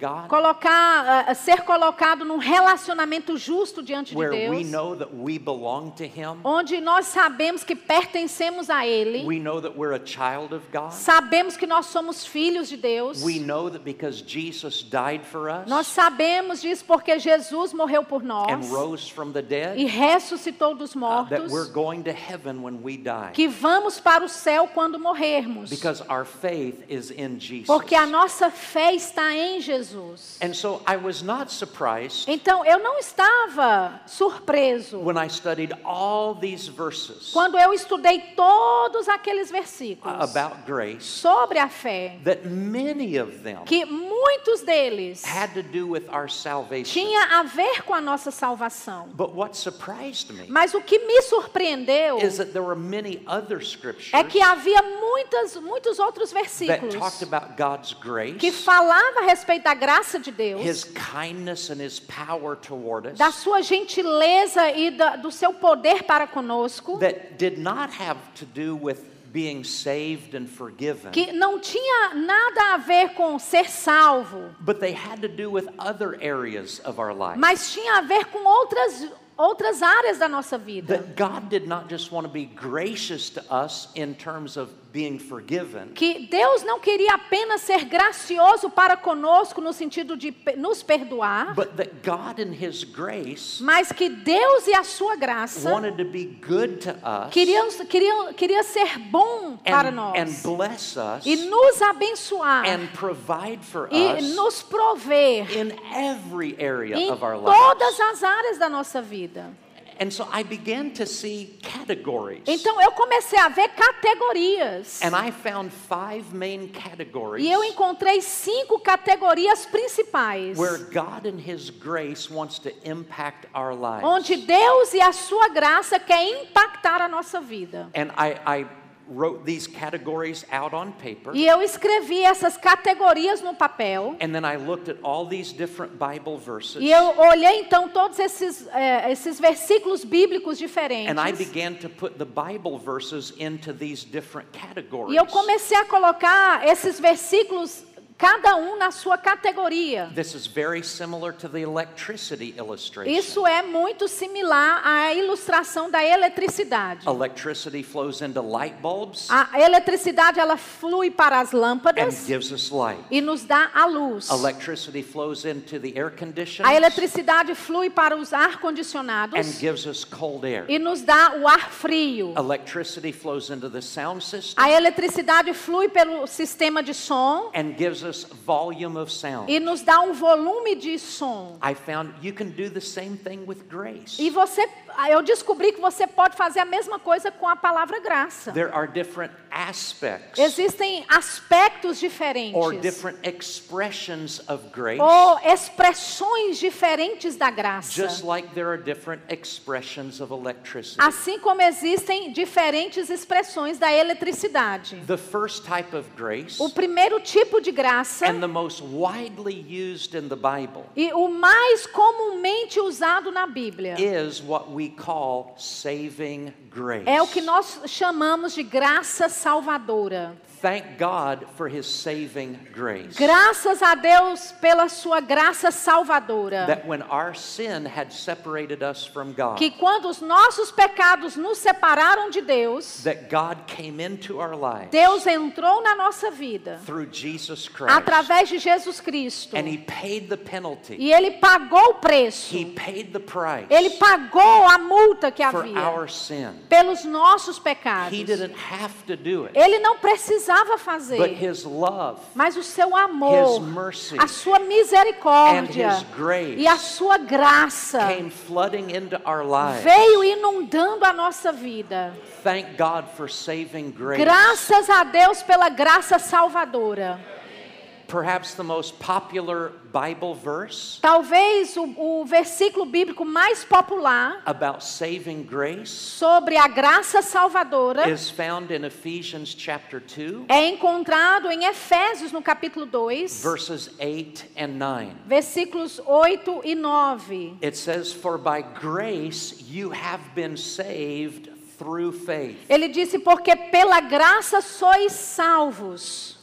God, colocar, ah, ser colocado num relacionamento justo diante de Deus, know that we belong to Him, onde nós sabemos que pertencemos a Ele, we know that we're a child of God, sabemos que nós somos filhos de Deus, we know that because Jesus died for us nós sabemos disso porque Jesus morreu por nós and rose from the e dead, ressuscitou dos uh, that mortos, we're going to heaven when we die, que vamos para o céu quando morrermos. because our faith is in Jesus. Porque a nossa fé está em Jesus. And so I was not surprised Então eu não estava surpreso when I studied all these verses quando eu estudei todos aqueles versículos about grace, sobre a fé, that many of them que muitos deles had to do with our salvation. tinha a ver com a nossa salvação. But what surprised me Mas o que me surpreendeu is that there were many other scriptures é que havia muitas, muitos outros that versículos talked about God's que grace, falavam a respeito da graça de Deus, His kindness and His power toward us, da sua gentileza e da, do seu poder para conosco. that did not have to do with being saved and forgiven, que não tinha nada a ver com ser salvo, mas tinha a ver com outras outras áreas da nossa vida. That God did not just want to be gracious to us in terms of Que Deus não queria apenas ser gracioso para conosco no sentido de nos perdoar, but that God in His grace mas que Deus e a sua graça wanted to be good to us queriam, queriam, queria ser bom para and, nós and bless us e nos abençoar and provide for e us nos prover in every area em of our todas lives. as áreas da nossa vida. And so I began to see categories. Então eu comecei a ver categorias. And I found five main categories E eu encontrei cinco categorias principais. where God and His grace wants to impact our lives. Onde Deus e a sua graça quer impactar a nossa vida. And I, I wrote these categories out on paper. E eu escrevi essas categorias no papel. And then I looked at all these different Bible verses. E eu olhei então todos esses, eh, esses versículos bíblicos diferentes. And I began to put the Bible verses into these different categories. E eu comecei a colocar esses versículos, cada um na sua categoria. This is very similar to the electricity illustration. Isso é muito similar à ilustração da eletricidade. Electricity flows into light bulbs A eletricidade ela flui para as and lâmpadas gives us light. e nos dá a luz. Electricity flows into the air conditions A eletricidade flui para os ar condicionados e nos dá o ar frio. Electricity flows into the sound system A eletricidade flui pelo sistema de som and gives us volume of sound. e nos dá um volume de som. I found you can do the same thing with grace. E você, eu descobri que você pode fazer a mesma coisa com a palavra graça. There are different aspects Existem aspectos or diferentes different expressions of grace, ou expressões diferentes da graça. just like there are different expressions of electricity. Assim como existem diferentes expressões da eletricidade. The first type of grace O primeiro tipo de graça and the most widely used in the Bible e o mais comumente usado na Bíblia is what we. É o que nós chamamos de graça salvadora. Thank God for his saving grace. Graças a Deus pela sua graça salvadora. That when our sin had separated us from God, Que quando os nossos pecados nos separaram de Deus, that God came into our lives Deus entrou na nossa vida through Jesus Christ. através de Jesus Cristo. And he paid the penalty. E ele pagou o preço. He paid the price Ele pagou a multa que for havia our sin. pelos nossos pecados. He didn't have to do it. Ele não precisava But fazer, his love mas o seu amor, mercy a sua misericórdia e a sua graça came flooding into our lives. veio inundando a nossa vida. Thank God for saving grace. Graças a Deus pela graça salvadora. Perhaps the most popular Bible verse Talvez o, o versículo bíblico mais popular about saving grace sobre a graça salvadora is found in Ephesians chapter 2, é encontrado em Efésios, no capítulo 2, verses 8 and 9. versículos 8 e 9. It says, For by grace you have been saved through faith. Ele disse: Porque pela graça sois salvos.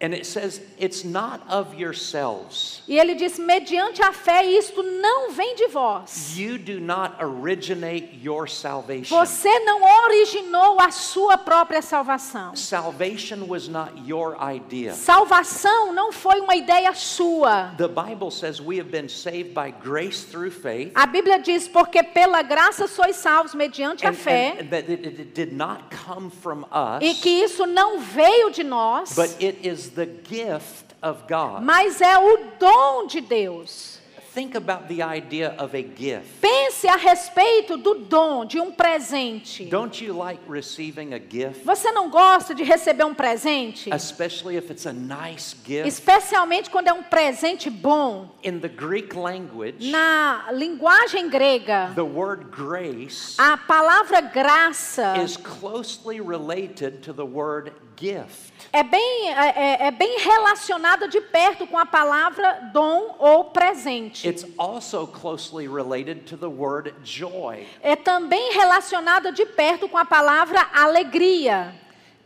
And it says, It's not of yourselves. E ele diz: mediante a fé, isto não vem de vós. You do not originate your salvation. Você não originou a sua própria salvação. Salvation was not your idea. Salvação não foi uma ideia sua. The Bible says we have been saved by grace through faith. A Bíblia diz: porque pela graça sois salvos mediante a And, fé, and that it, it did not come from us, e que isso não veio de nós, but it is the gift of God. mas é o dom de Deus. Think about the idea of a gift. Pense a respeito do dom, de um presente. Don't you like receiving a gift? Você não gosta de receber um presente? Especially if it's a nice gift. Especialmente quando é um presente bom. In the Greek language, Na linguagem grega, the word grace a palavra graça is closely related to the word gift. é bem, é, é- é bem relacionada de perto com a palavra dom ou presente. It's also closely related to the word joy. É também relacionada de perto com a palavra alegria.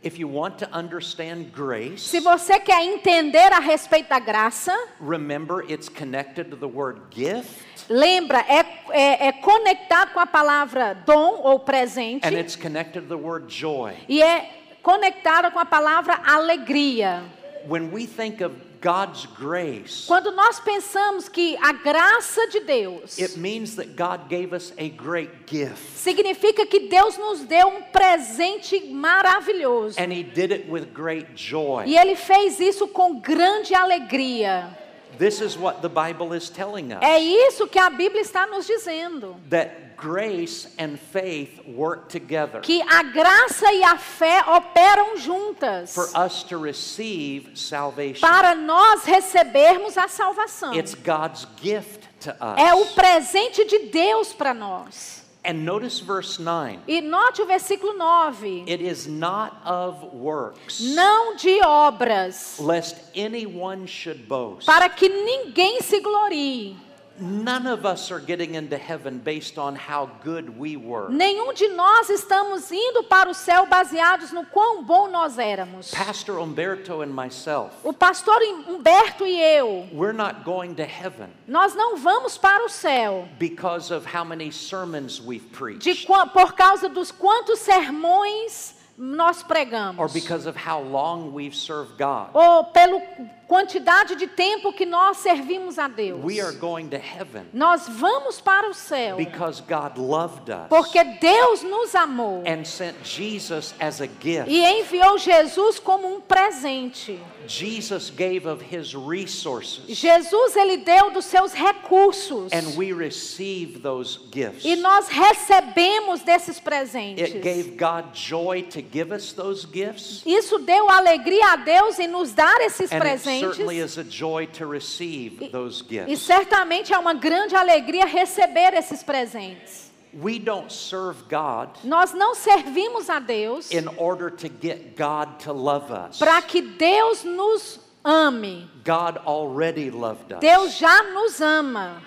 If you want to understand grace, Se você quer entender a respeito da graça, remember it's connected to the word gift lembra, é, é, é conectado com a palavra dom ou presente and it's connected to the word joy. e é conectada com a palavra alegria. When we think of God's grace, Quando nós pensamos que a graça de Deus it means that God gave us a great gift. significa que Deus nos deu um presente maravilhoso. And He did it with great joy. E ele fez isso com grande alegria. This is what the Bible is telling us É isso que a Bíblia está nos dizendo. that grace and faith work together que a graça e a fé operam juntas for us to receive salvation. para nós recebermos a salvação. It's God's gift to us. É o presente de Deus para nós. And notice verse 9. E note o versículo 9. It is not of works, Não de obras, lest anyone should boast. para que ninguém se glorie. None of us are getting into heaven based on how good we were. Nenhum de nós estamos indo para o céu baseados no quão bom nós éramos. Pastor Umberto and myself, O pastor Humberto e eu, we're not going to heaven nós não vamos para o céu because of how many sermons we've de preached qua- por causa dos quantos sermões nós or pregamos. because of how long we've served God. Ou pela quantidade de tempo que nós servimos a Deus. We are going to heaven Nós vamos para o céu because God loved us porque Deus nos amou and sent Jesus as a gift. e enviou Jesus como um presente. Jesus gave of his resources Jesus ele deu dos seus recursos and we receive those gifts. e nós recebemos desses presentes. It gave God joy to give us those gifts. Isso deu alegria a Deus em nos dar esses And it presentes. certainly is a joy to receive those E gifts. certamente é uma grande alegria receber esses presentes. We don't serve God Nós não servimos a Deus in order to get God to love us. para que Deus nos ame. God already loved us. Deus já nos ama.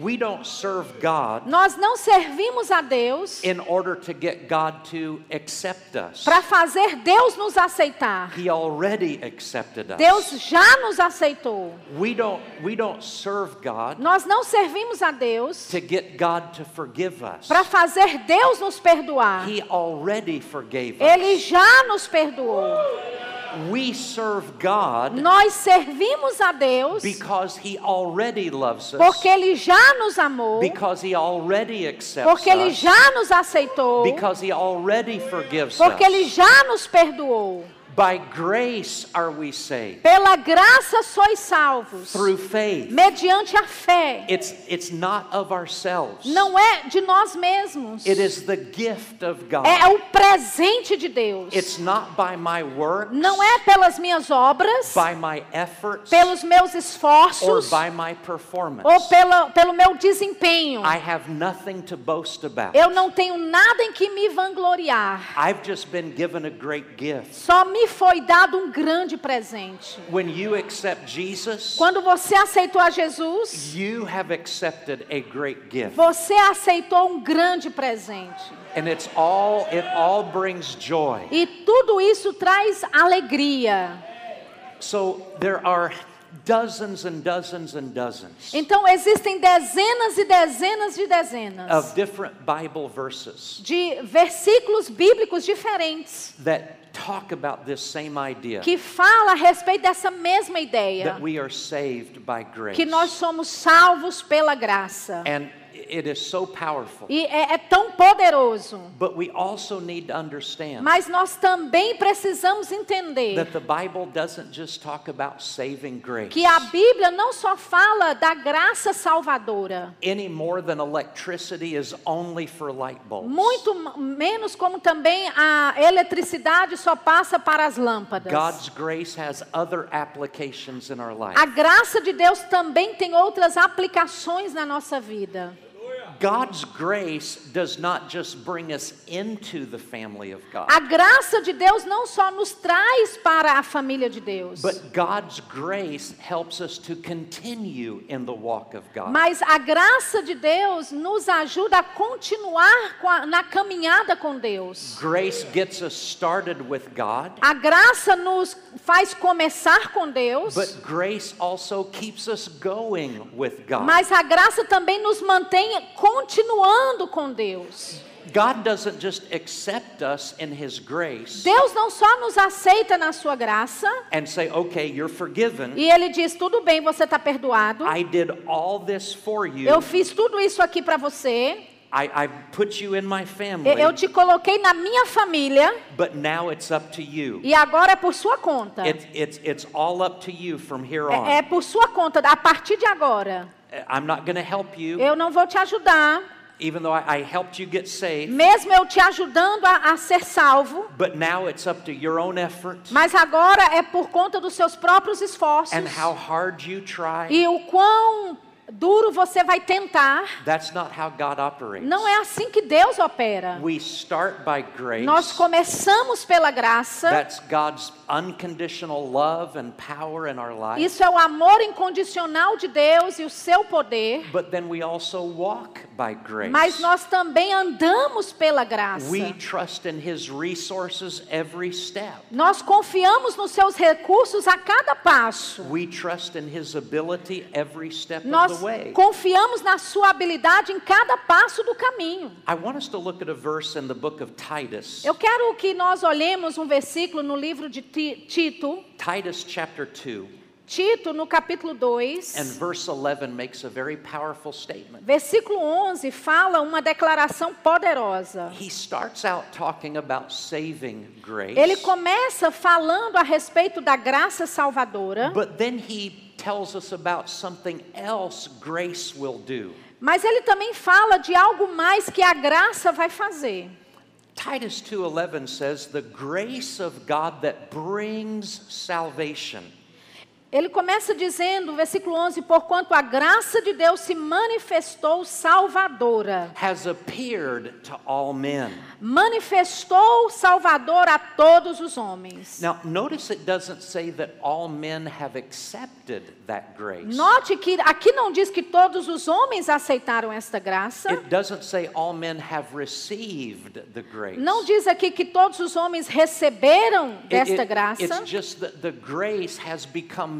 We don't serve God Nós não servimos a Deus in order to get God to accept us. para fazer Deus nos aceitar. He already accepted us. Deus já nos aceitou. We don't we don't serve God Nós não servimos a Deus to get God to forgive us. para fazer Deus nos perdoar. He already forgave Ele us. já nos perdoou. We serve God Nós servimos a Deus because he already loves us. porque Ele já nos amou, Because he already accepts porque Ele já nos aceitou, Because he already forgives porque Ele us. já nos perdoou. By grace are we saved Pela graça sois salvos, through faith. mediante a fé. It's it's not of ourselves. Não é de nós mesmos. It is the gift of God. É o presente de Deus. It's not by my works, Não é pelas minhas obras, by my efforts, pelos meus or esforços by my performance. ou pela, pelo meu desempenho. I have nothing to boast about. Eu não tenho nada em que me vangloriar. I've just been given a great gift. Só me foi dado um grande presente. When you accept Jesus, Quando você aceitou a Jesus, you have accepted a great gift. você aceitou um grande presente. And it's all it all brings joy. E tudo isso traz alegria. So there are dozens and dozens and dozens Então existem dezenas e dezenas de dezenas of different Bible verses de versículos bíblicos diferentes that talk about this same idea que fala a respeito dessa mesma ideia, that we are saved by grace. que nós somos salvos pela graça. And it is so powerful. E é, é tão poderoso. But we also need to understand Mas nós também precisamos entender that the Bible doesn't just talk about saving grace que a Bíblia não só fala da graça salvadora, any more than electricity is only for light bulbs. muito menos como também a eletricidade só passa para as lâmpadas. God's grace has other applications in our life. A graça de Deus também tem outras aplicações na nossa vida. God's grace does not just bring us into the family of God, A graça de Deus não só nos traz para a família de Deus, but God's grace helps us to continue in the walk of God. mas a graça de Deus nos ajuda a continuar com a- na caminhada com Deus. Grace gets us started with God, A graça nos faz começar com Deus, but grace also keeps us going with God. mas a graça também nos mantém continuando com Deus. God doesn't just accept us in His grace Deus não só nos aceita na sua graça and say, okay, you're forgiven. e Ele diz: tudo bem, você está perdoado. I did all this for you. Eu fiz tudo isso aqui para você. I, I put you in my Eu- family, Eu te coloquei na minha família but now it's up to you. e agora é por sua conta. It's, it's, it's all up to you from here on. É, é por sua conta, a partir de agora. I'm not going to help you. Eu não vou te ajudar. even though I, I helped you get saved, mesmo eu te ajudando a, a ser salvo, but now it's up to your own effort mas agora é por conta dos seus próprios esforços and how hard you try. e o quão duro você vai tentar. That's not how God operates. Não é assim que Deus opera. We start by grace. Nós começamos pela graça. That's God's unconditional love and power in our life. Isso é o amor incondicional de Deus e o seu poder. But then we also walk by grace. Mas nós também andamos pela graça. We trust in His resources every step. Nós confiamos nos seus recursos a cada passo. We trust in His ability every step Nós. Confiamos na sua habilidade em cada passo do caminho. I want us to look at a verse in the book of Titus. Eu quero que nós olhemos um versículo no livro de Ti- Tito, Titus chapter 2 Tito no capítulo 2. and verse 11 makes a very powerful statement. Versículo 11 fala uma declaração poderosa. He starts out talking about saving grace. Ele começa falando a respeito da graça salvadora, But then he tells us about something else grace will do. mas ele também fala de algo mais que a graça vai fazer. Titus 2:11 says the grace of God that brings salvation Ele começa dizendo, versículo 11, porquanto a graça de Deus se manifestou salvadora. has appeared to all men. Manifestou salvador a todos os homens. Now, notice it doesn't say that all men have accepted that grace. Note que aqui não diz que todos os homens aceitaram esta graça. It doesn't say all men have received the grace. Não diz aqui que todos os homens receberam It- desta it- graça. It's just that the grace has become.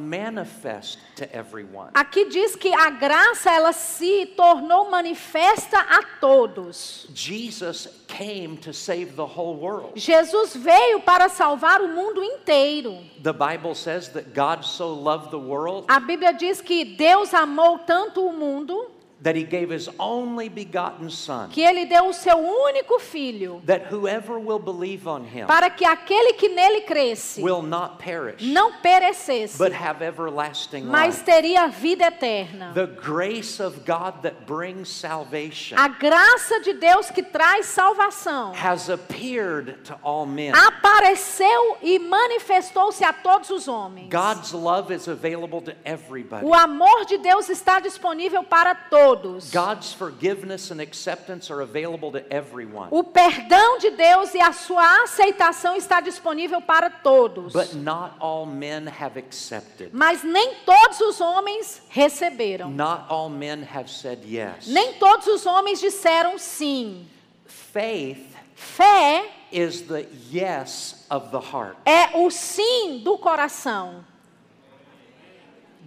Aqui diz que a graça ela se tornou manifesta a todos. Jesus came to save the whole world. Jesus veio para salvar o mundo inteiro. The Bible says that God so loved the world A Bíblia diz que Deus amou tanto o mundo that he gave his only begotten Son, que ele deu o seu único filho that whoever will believe on him para que aquele que nele cresce will not perish, não perecesse, but have everlasting mas life. teria vida eterna. The grace of God that brings salvation A graça de Deus que traz salvação has appeared to all men. apareceu e manifestou-se a todos os homens. God's love is available to everybody. O amor de Deus está disponível para todos. God's forgiveness and acceptance are available to everyone. O perdão de Deus e a sua aceitação está disponível para todos. But not all men have accepted. Mas nem todos os homens receberam. Not all men have said yes. Nem todos os homens disseram sim. Faith Fé is the yes of the heart. é o sim do coração.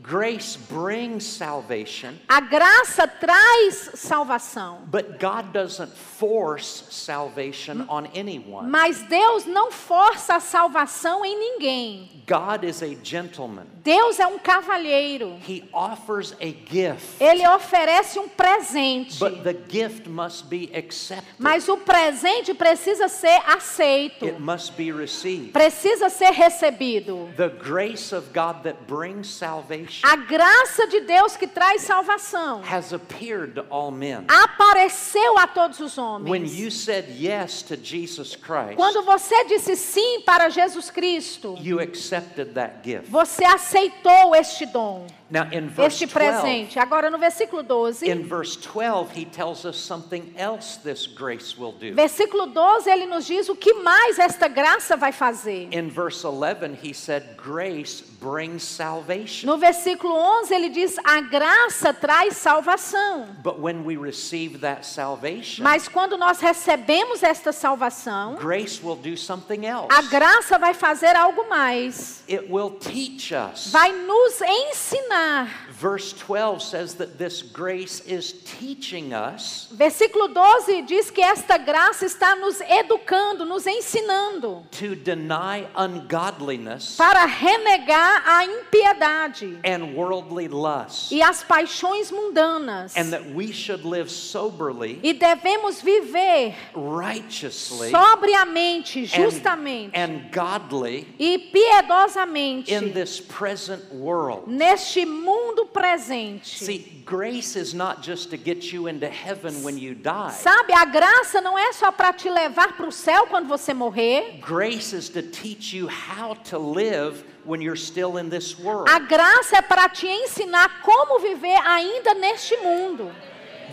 Grace brings salvation, A graça traz salvação. but God doesn't force salvation on anyone. Mas Deus não força a salvação em ninguém. God is a gentleman. Deus é um cavalheiro. He offers a gift, Ele oferece um presente. but the gift must be accepted. Mas o presente precisa ser aceito. It must be received. Precisa ser recebido. The grace of God that brings salvation A graça de Deus que traz salvação has appeared to all men. apareceu a todos os When homens. you said yes to Jesus Christ, Quando você disse sim para Jesus Cristo, you accepted that gift. você aceitou este dom, Now, in verse este 12, presente. Agora no versículo 12, in verse 12, he tells us something else this grace will do. versículo 12, ele nos diz o que mais esta graça vai fazer. In verse 11, he said, Grace brings salvation. No versículo 11, ele diz: a graça traz salvação. But when we receive that salvation, Mas quando nós recebemos esta salvação, grace will do something else. a graça vai fazer algo mais. It will teach us. Vai nos ensinar. Hola. Verse 12 says that this grace is teaching us Versículo 12 diz que esta graça está nos educando, nos ensinando to deny ungodliness para renegar a impiedade and worldly lust, e as paixões mundanas. and that we should live soberly, E devemos viver righteously, sobriamente, and, justamente and godly e piedosamente in this present world. neste mundo presente. See, grace is not just to get you into heaven when you die. Sabe, a graça não é só para te levar para o céu quando você morrer. Grace is to teach you how to live when you're still in this world. A graça é para te ensinar como viver ainda neste mundo.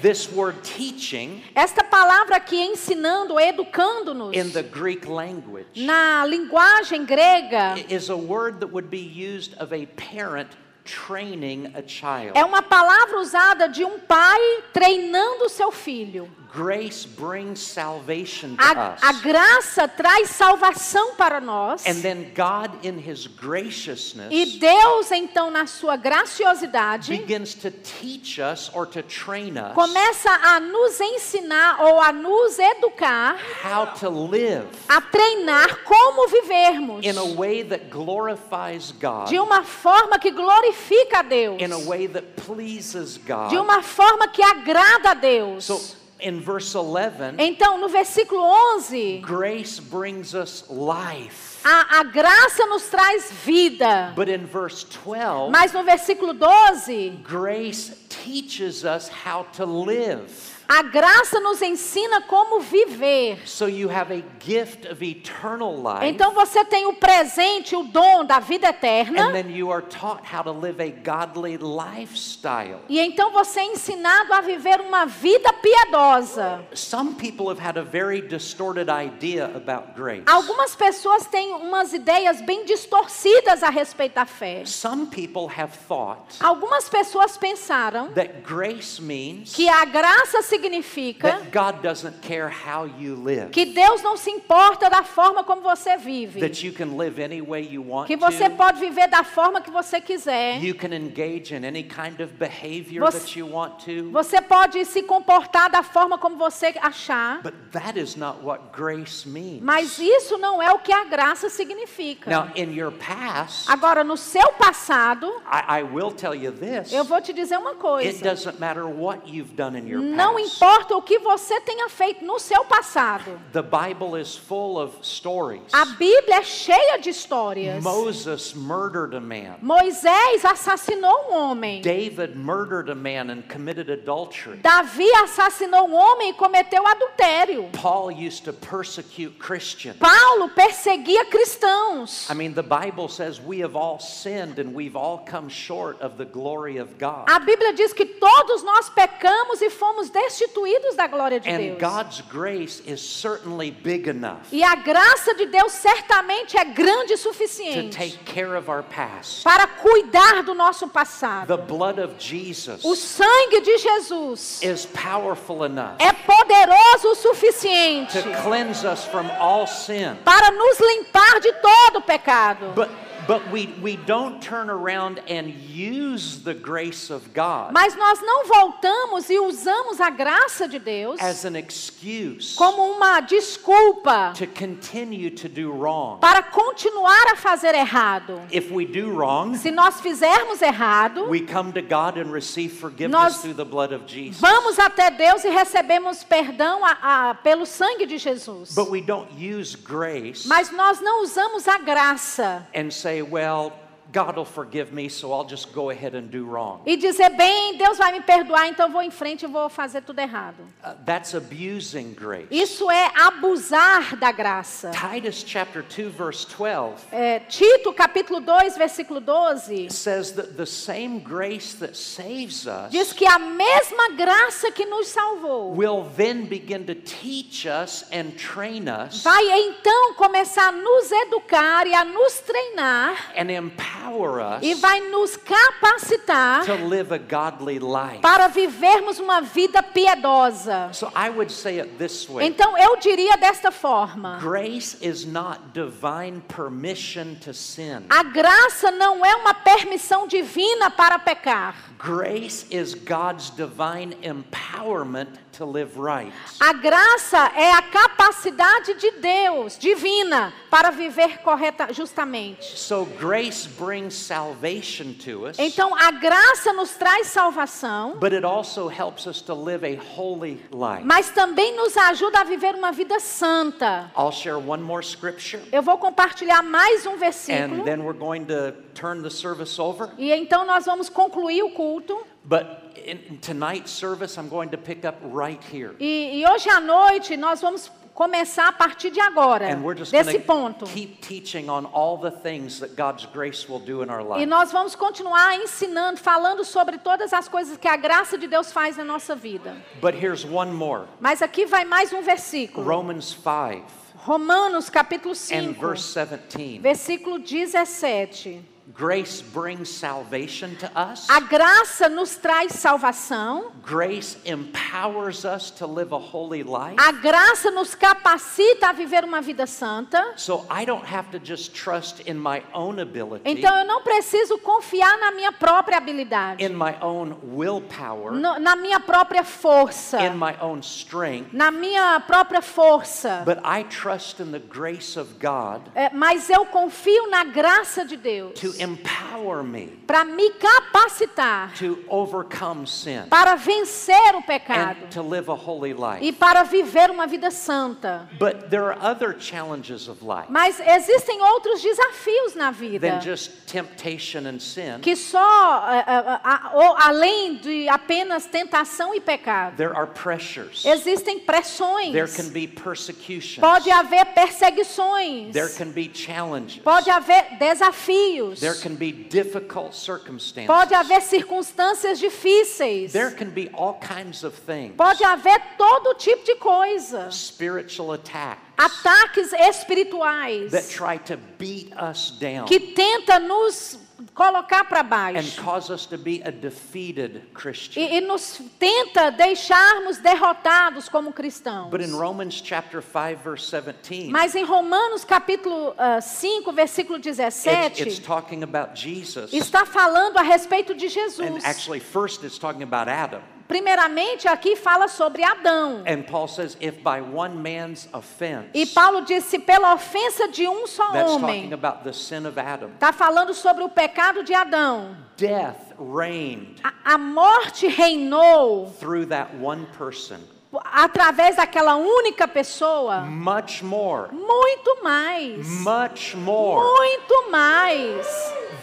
This word teaching Esta palavra aqui, ensinando, educando-nos, in the Greek language na linguagem grega, is a word that would be used of a parent. É uma palavra usada de um pai treinando o seu filho. Grace brings salvation to A, a us. graça traz salvação para nós. And then God, in His graciousness, E Deus, então, na sua graciosidade, begins to teach us or to train us começa a nos ensinar ou a nos educar, how to live a treinar como vivermos in a way that glorifies God, de uma forma que glorifica a Deus, in a way that pleases de God. uma forma que agrada a Deus. So, in verse 11, Então, no versículo 11, grace brings us life. a, a graça nos traz vida. But in verse 12, Mas no versículo 12, grace teaches us how to live. A graça nos ensina como viver. So you have a gift of eternal life. Então você tem o presente, o dom da vida eterna. And then you are taught how to live a godly lifestyle. E então você é ensinado a viver uma vida piedosa. Some people have had a very distorted idea about grace. Algumas pessoas têm umas ideias bem distorcidas a respeito da fé. Some people have thought Algumas pessoas pensaram that grace means que a graça significa that God doesn't care how you live, que Deus não se importa da forma como você vive. that you can live any way you want Que você to. pode viver da forma que você quiser. Kind of Você- pode se comportar da forma como você achar. But that is not what grace means. Mas isso não é o que a graça significa. Now, in your past, Agora, no seu passado, I, I will tell you this. eu vou te dizer uma It coisa. doesn't matter what you've done in your Não past. Importa o que você tenha feito no seu passado. The Bible is full of stories. A Bíblia é cheia de histórias. Moses murdered a man. Moisés assassinou um homem. David murdered a man and committed adultery. Davi assassinou um homem e cometeu adultério. Paul used to persecute Christians. Paulo perseguia cristãos. I mean, the Bible says we have all sinned and we've all come short of the glory of God. A Bíblia diz que todos nós pecamos e fomos destituídos da glória de And Deus. God's grace is certainly big enough E a graça de Deus certamente é grande o to suficiente take care of our past. para cuidar do nosso passado. The blood of Jesus O sangue de Jesus is powerful enough é poderoso o suficiente to cleanse us from all sin. para nos limpar de todo o pecado. But but we we don't turn around and use the grace of God Mas nós não voltamos e usamos a graça de Deus as an excuse como uma desculpa to continue to do wrong. para continuar a fazer errado. If we do wrong, Se nós fizermos errado, we come to God and receive forgiveness through the blood of Jesus. vamos até Deus e recebemos perdão a- a- pelo sangue de Jesus. But we don't use grace Mas nós não usamos a graça and say, well, God will forgive me, so I'll just go ahead and do wrong. e dizer, bem, Deus vai me perdoar, então vou em frente e vou fazer tudo errado. Uh, that's abusing grace. Isso é abusar da graça. Titus chapter 2 verse 12 É, Tito, capítulo 2, versículo 12, says that the same grace that saves us diz que a mesma graça que nos salvou will then begin to teach us and train us vai então começar a nos educar e a nos treinar and empower e vai nos capacitar to live a godly life. para vivermos uma vida piedosa. So I would say it this way. Então eu diria desta forma: Grace is not divine permission to sin. a graça não é uma permissão divina para pecar. Grace is God's divine empowerment to live right. A graça é a capacidade de Deus, divina, para viver correta, justamente. So grace brings us, Então a graça nos traz salvação, but it also helps us to live a holy life. mas também nos ajuda a viver uma vida santa. I'll share one more scripture, Eu vou compartilhar mais um and versículo then we're going to turn the service over. e então nós vamos concluir o culto. But in, in tonight's service, I'm going to pick up right here. E, e hoje à noite nós vamos começar a partir de agora, desse ponto. to keep teaching on all the things that God's grace will do in our E nós vamos continuar ensinando, falando sobre todas as coisas que a graça de Deus faz na nossa vida. But here's one more Mas aqui vai mais um versículo. Romans 5 Romanos capítulo and 5, verse 17. versículo 17. Grace brings salvation to us. A graça nos traz salvação, Grace empowers us to live a holy life. a graça nos capacita a viver uma vida santa. So I don't have to just trust in my own ability, Então eu não preciso confiar na minha própria habilidade, in my own willpower, no- na minha própria força, in my own strength, na minha própria força. but I trust in the grace of God É, mas eu confio na graça de Deus to para me capacitar to overcome sin para vencer o pecado and to live a holy e para viver uma vida santa. But there are other challenges of life Mas existem outros desafios na vida than just temptation and sin. que só é, a- ou além de apenas tentação e pecado. There are pressures. Existem pressões. There can be persecutions. Pode haver perseguições. Pode haver desafios. There can be difficult circumstances. Pode haver circunstâncias difíceis. There can be all kinds of things. Pode haver todo tipo de coisa. Spiritual attacks Ataques espirituais that try to beat us down que tenta nos colocar para and baixo. cause us to be a defeated Christian. E, e nos tenta deixarmos derrotados como cristãos. But in Romans chapter 5 verse 17, Mas em Romanos capítulo ah, 5, versículo it's, 17, it's talking about Jesus. está falando a respeito de And Jesus. actually first it's talking about Adam. Primeiramente, aqui fala sobre Adão. And Paul says if by one man's offense, E Paulo disse pela ofensa de um só homem. Está falando sobre o pecado de Adão. Death reigned A, a morte reinou through that one person. Através daquela única pessoa. Much more, Muito mais. much more. Muito mais.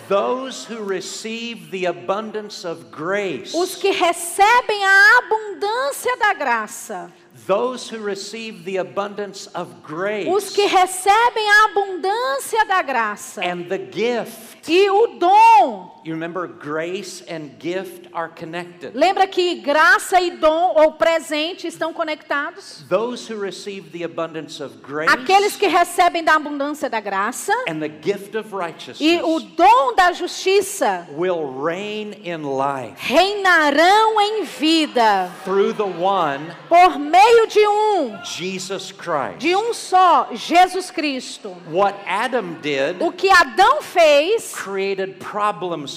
Those who receive the abundance of grace, Os que recebem a abundância da graça. those who receive the abundance of grace Os que recebem a abundância da graça. and the gift. E o dom. You remember grace and gift are connected. Lembra que graça e dom ou presente estão conectados? Those who receive the abundance of grace Aqueles que recebem da abundância da graça and the gift of e o righteousness dom da justiça will reign in life reinarão em vida through the one, por meio de um, Jesus Christ. de um só, Jesus Cristo. What Adam did O que Adão fez created problems for our lives.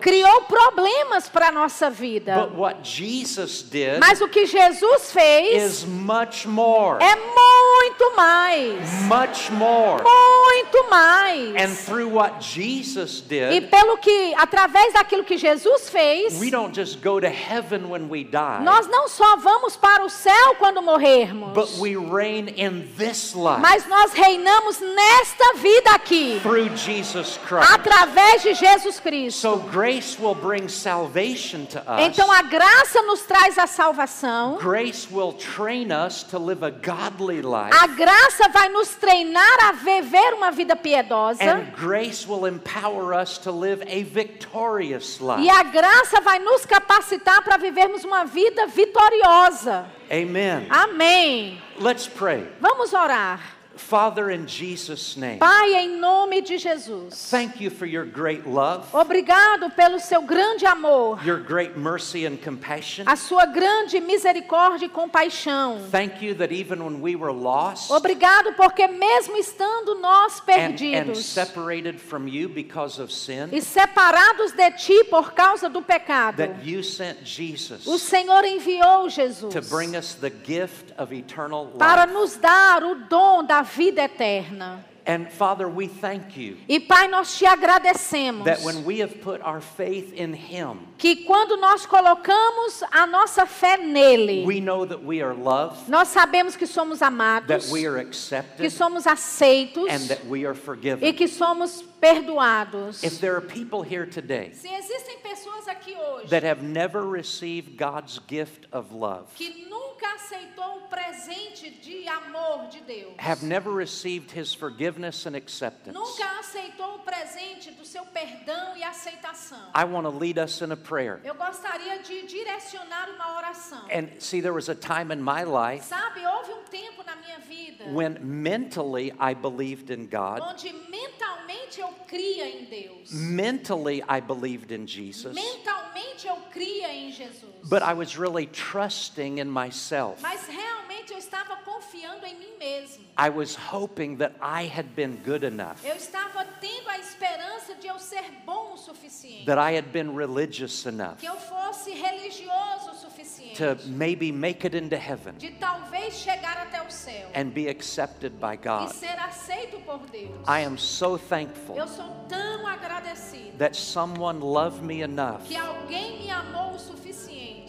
Criou problemas para a nossa vida. But what Jesus did Mas o que Jesus fez is much more. é muito mais. Much more. Muito And mais. through what Jesus E did, pelo que, através daquilo que Jesus fez, we don't just go to heaven when we die, nós não só vamos para o céu quando morrermos, but we reign in this life mas nós reinamos nesta vida aqui, through Jesus Christ. através de Jesus Cristo. So grace will bring salvation to us. Então a graça nos traz a salvação, Grace will train us to live a godly life. a graça vai nos treinar a viver uma vida piedosa. And grace will empower us to live a victorious life. E a graça vai nos capacitar para vivermos uma vida vitoriosa. Amen. Amém. Let's pray. Vamos orar. Father, in Jesus' name, Pai, em nome de Jesus. thank you for your great love, Obrigado pelo seu grande amor, your great mercy and compassion. a sua grande misericórdia e compaixão. Thank you that even when we were lost Obrigado porque mesmo estando nós and, and perdidos separated from you because of sin, e separados de ti por causa do pecado, that you sent Jesus o Senhor enviou Jesus to bring us the gift of eternal para life. nos dar o dom da vida eterna. And Father, we thank you E Pai, nós te agradecemos that when we have put our faith in Him, que quando nós colocamos a nossa fé nele, we know that we are loved, nós sabemos que somos that amados, we are que accepted, somos aceitos and that we are e forgiven. que somos perdoados. If there are people here today Se existem pessoas aqui hoje that have never received God's gift of love, que nunca aceitou o presente de amor de Deus, have never received His forgiveness and acceptance, nunca aceitou o presente do seu perdão e aceitação, I want to lead us in a prayer. eu gostaria de direcionar uma oração. And see, there was a time in my life Sabe, houve um tempo na minha vida when mentally I believed in God, onde mentalmente eu cria em Deus. mentally I believed in Jesus, Mentalmente eu cria em Jesus. but I was really trusting in myself. Mas realmente eu estava confiando em mim mesmo. I was hoping that I had been good enough, Eu estava tendo a esperança de eu ser bom o suficiente. that I had been religious enough Que eu fosse religioso. To maybe make it into heaven De talvez chegar até o céu. and be accepted by E God. ser aceito por Deus. I am so thankful Eu sou tão agradecido that someone loved me enough que alguém me amou o suficiente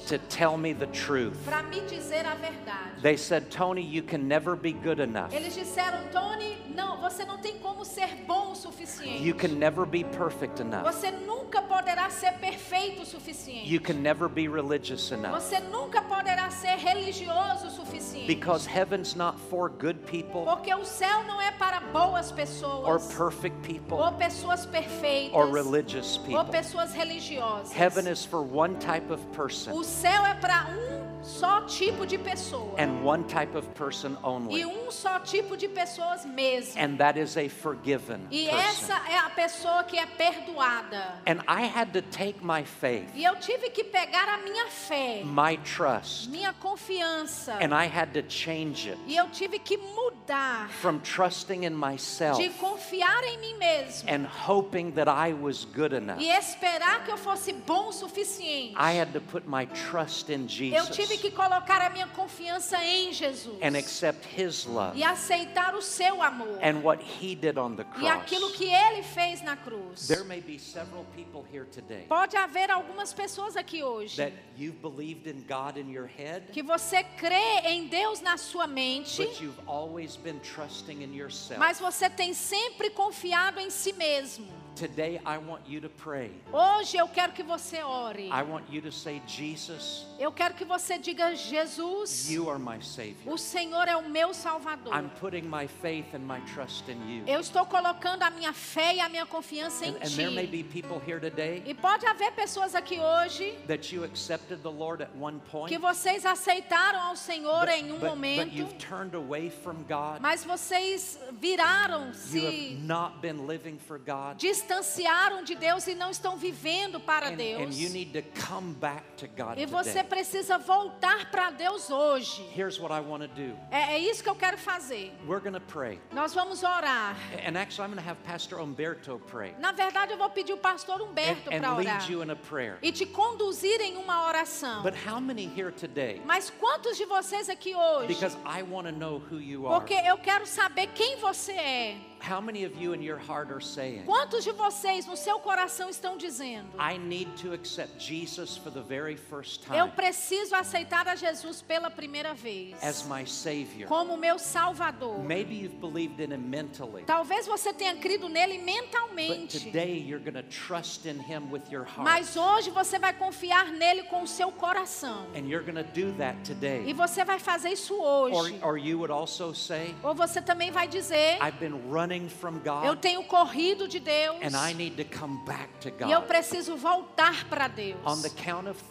to tell me the truth. me dizer a verdade. They said, Tony, you can never be good enough. Eles disseram, Tony, não, você não tem como ser bom o suficiente. You can never be perfect enough. Você nunca poderá ser perfeito o suficiente. You can never be religious enough. Você nunca poderá ser religioso o suficiente. Because heaven's not for good people Porque o céu não é para boas pessoas. or perfect people ou pessoas perfeitas or religious ou people. pessoas religiosas. Heaven is for one type of O person céu é para um só tipo de pessoa and one type of person e only. um só tipo de pessoas mesmo. And that is a forgiven E person. essa é a pessoa que é perdoada. And I had to take my faith, E eu tive que pegar a minha fé, my trust, minha confiança, and I had to change it e eu tive que mudar from trusting in myself de confiar em mim mesmo and hoping that I was good enough. e esperar que eu fosse bom o suficiente. I had to put my trust in Eu tive Jesus que colocar a minha confiança em Jesus and accept His love e aceitar o seu amor and what He did on the e aquilo cross. que ele fez na cruz. There may be several people here today Pode haver algumas pessoas aqui hoje that you've believed in God in your head, que você crê em Deus na sua mente, but you've always been trusting in yourself. mas você tem sempre confiado em si mesmo. Today, I want you to pray. Hoje eu quero que você ore. I want you to say, Jesus, Eu quero que você diga: Jesus, you are my Savior. o Senhor é o meu Salvador. I'm putting my faith and my trust in you. Eu estou colocando a minha fé e a minha confiança em And, and there may Ti. be people here today E pode haver pessoas aqui hoje that you accepted the Lord at one point, que vocês aceitaram ao Senhor but, em um but- but momento, you've turned away from God. mas vocês You have viraram-se, not been living for God. Distanciaram de Deus e não estão vivendo para And, and Deus. you need to come back to God E você today. precisa voltar para Deus hoje. Here's what I want to do. É, é isso que eu quero fazer. We're going to pray. Nós vamos orar. And actually, I'm going to have Pastor Umberto pray Na verdade, eu vou pedir o pastor and, Humberto para and orar e te conduzir em uma oração. But how many here today? Mas quantos de vocês aqui hoje? Because I want to know who you are. Porque eu quero saber quem você é. How many of you in your heart are saying, Quantos de vocês no seu coração estão dizendo: I need to accept Jesus for the very first Eu time preciso aceitar a Jesus pela primeira vez as my Savior? como meu Salvador? Maybe you've believed in Him mentally, Talvez você tenha crido nele but mentalmente, today you're going to trust in Him with your heart. mas hoje você vai confiar nele com o seu coração. And you're going to do that E today. você vai fazer isso Or, hoje. or you would also say, Ou você também vai dizer: I've been running from Eu God tenho corrido de Deus and I need to come back to e eu God. preciso voltar para Deus.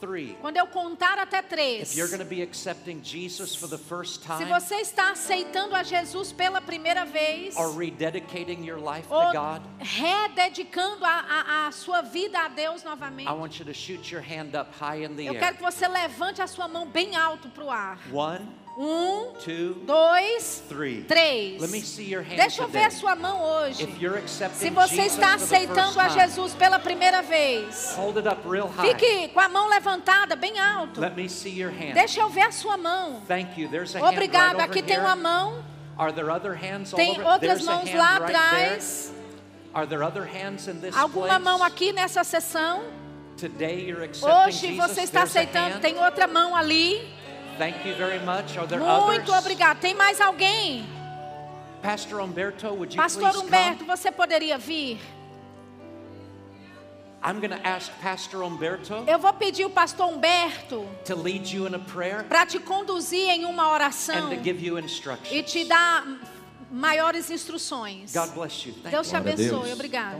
Three, Quando eu contar até três, if you're going to be accepting Jesus for the first se time você está aceitando a Jesus pela primeira vez, or rededicating your life to ou God, rededicando a, a, a sua vida a Deus novamente, to eu air. quero que você levante a sua mão bem alto para o ar. One, Um, two, dois, three. três. Deixa eu ver a sua mão hoje. Se você está aceitando a Jesus pela primeira vez, fique com a mão levantada bem alto. Deixa eu ver a sua mão. Obrigado. Aqui tem uma mão. Tem outras mãos lá atrás. Alguma mão aqui nessa sessão? Hoje você está aceitando. Tem outra mão ali. Thank you very much. Are there Muito others? obrigado. Tem mais alguém? Pastor Umberto, would you Pastor please Humberto, come? você poderia vir? I'm going to ask Pastor Umberto Eu vou pedir o pastor Humberto to lead you in a prayer para te conduzir em uma oração and to give you instructions. e te dar maiores instruções. God bless you. Thank Deus te you. Abençoe. Obrigado.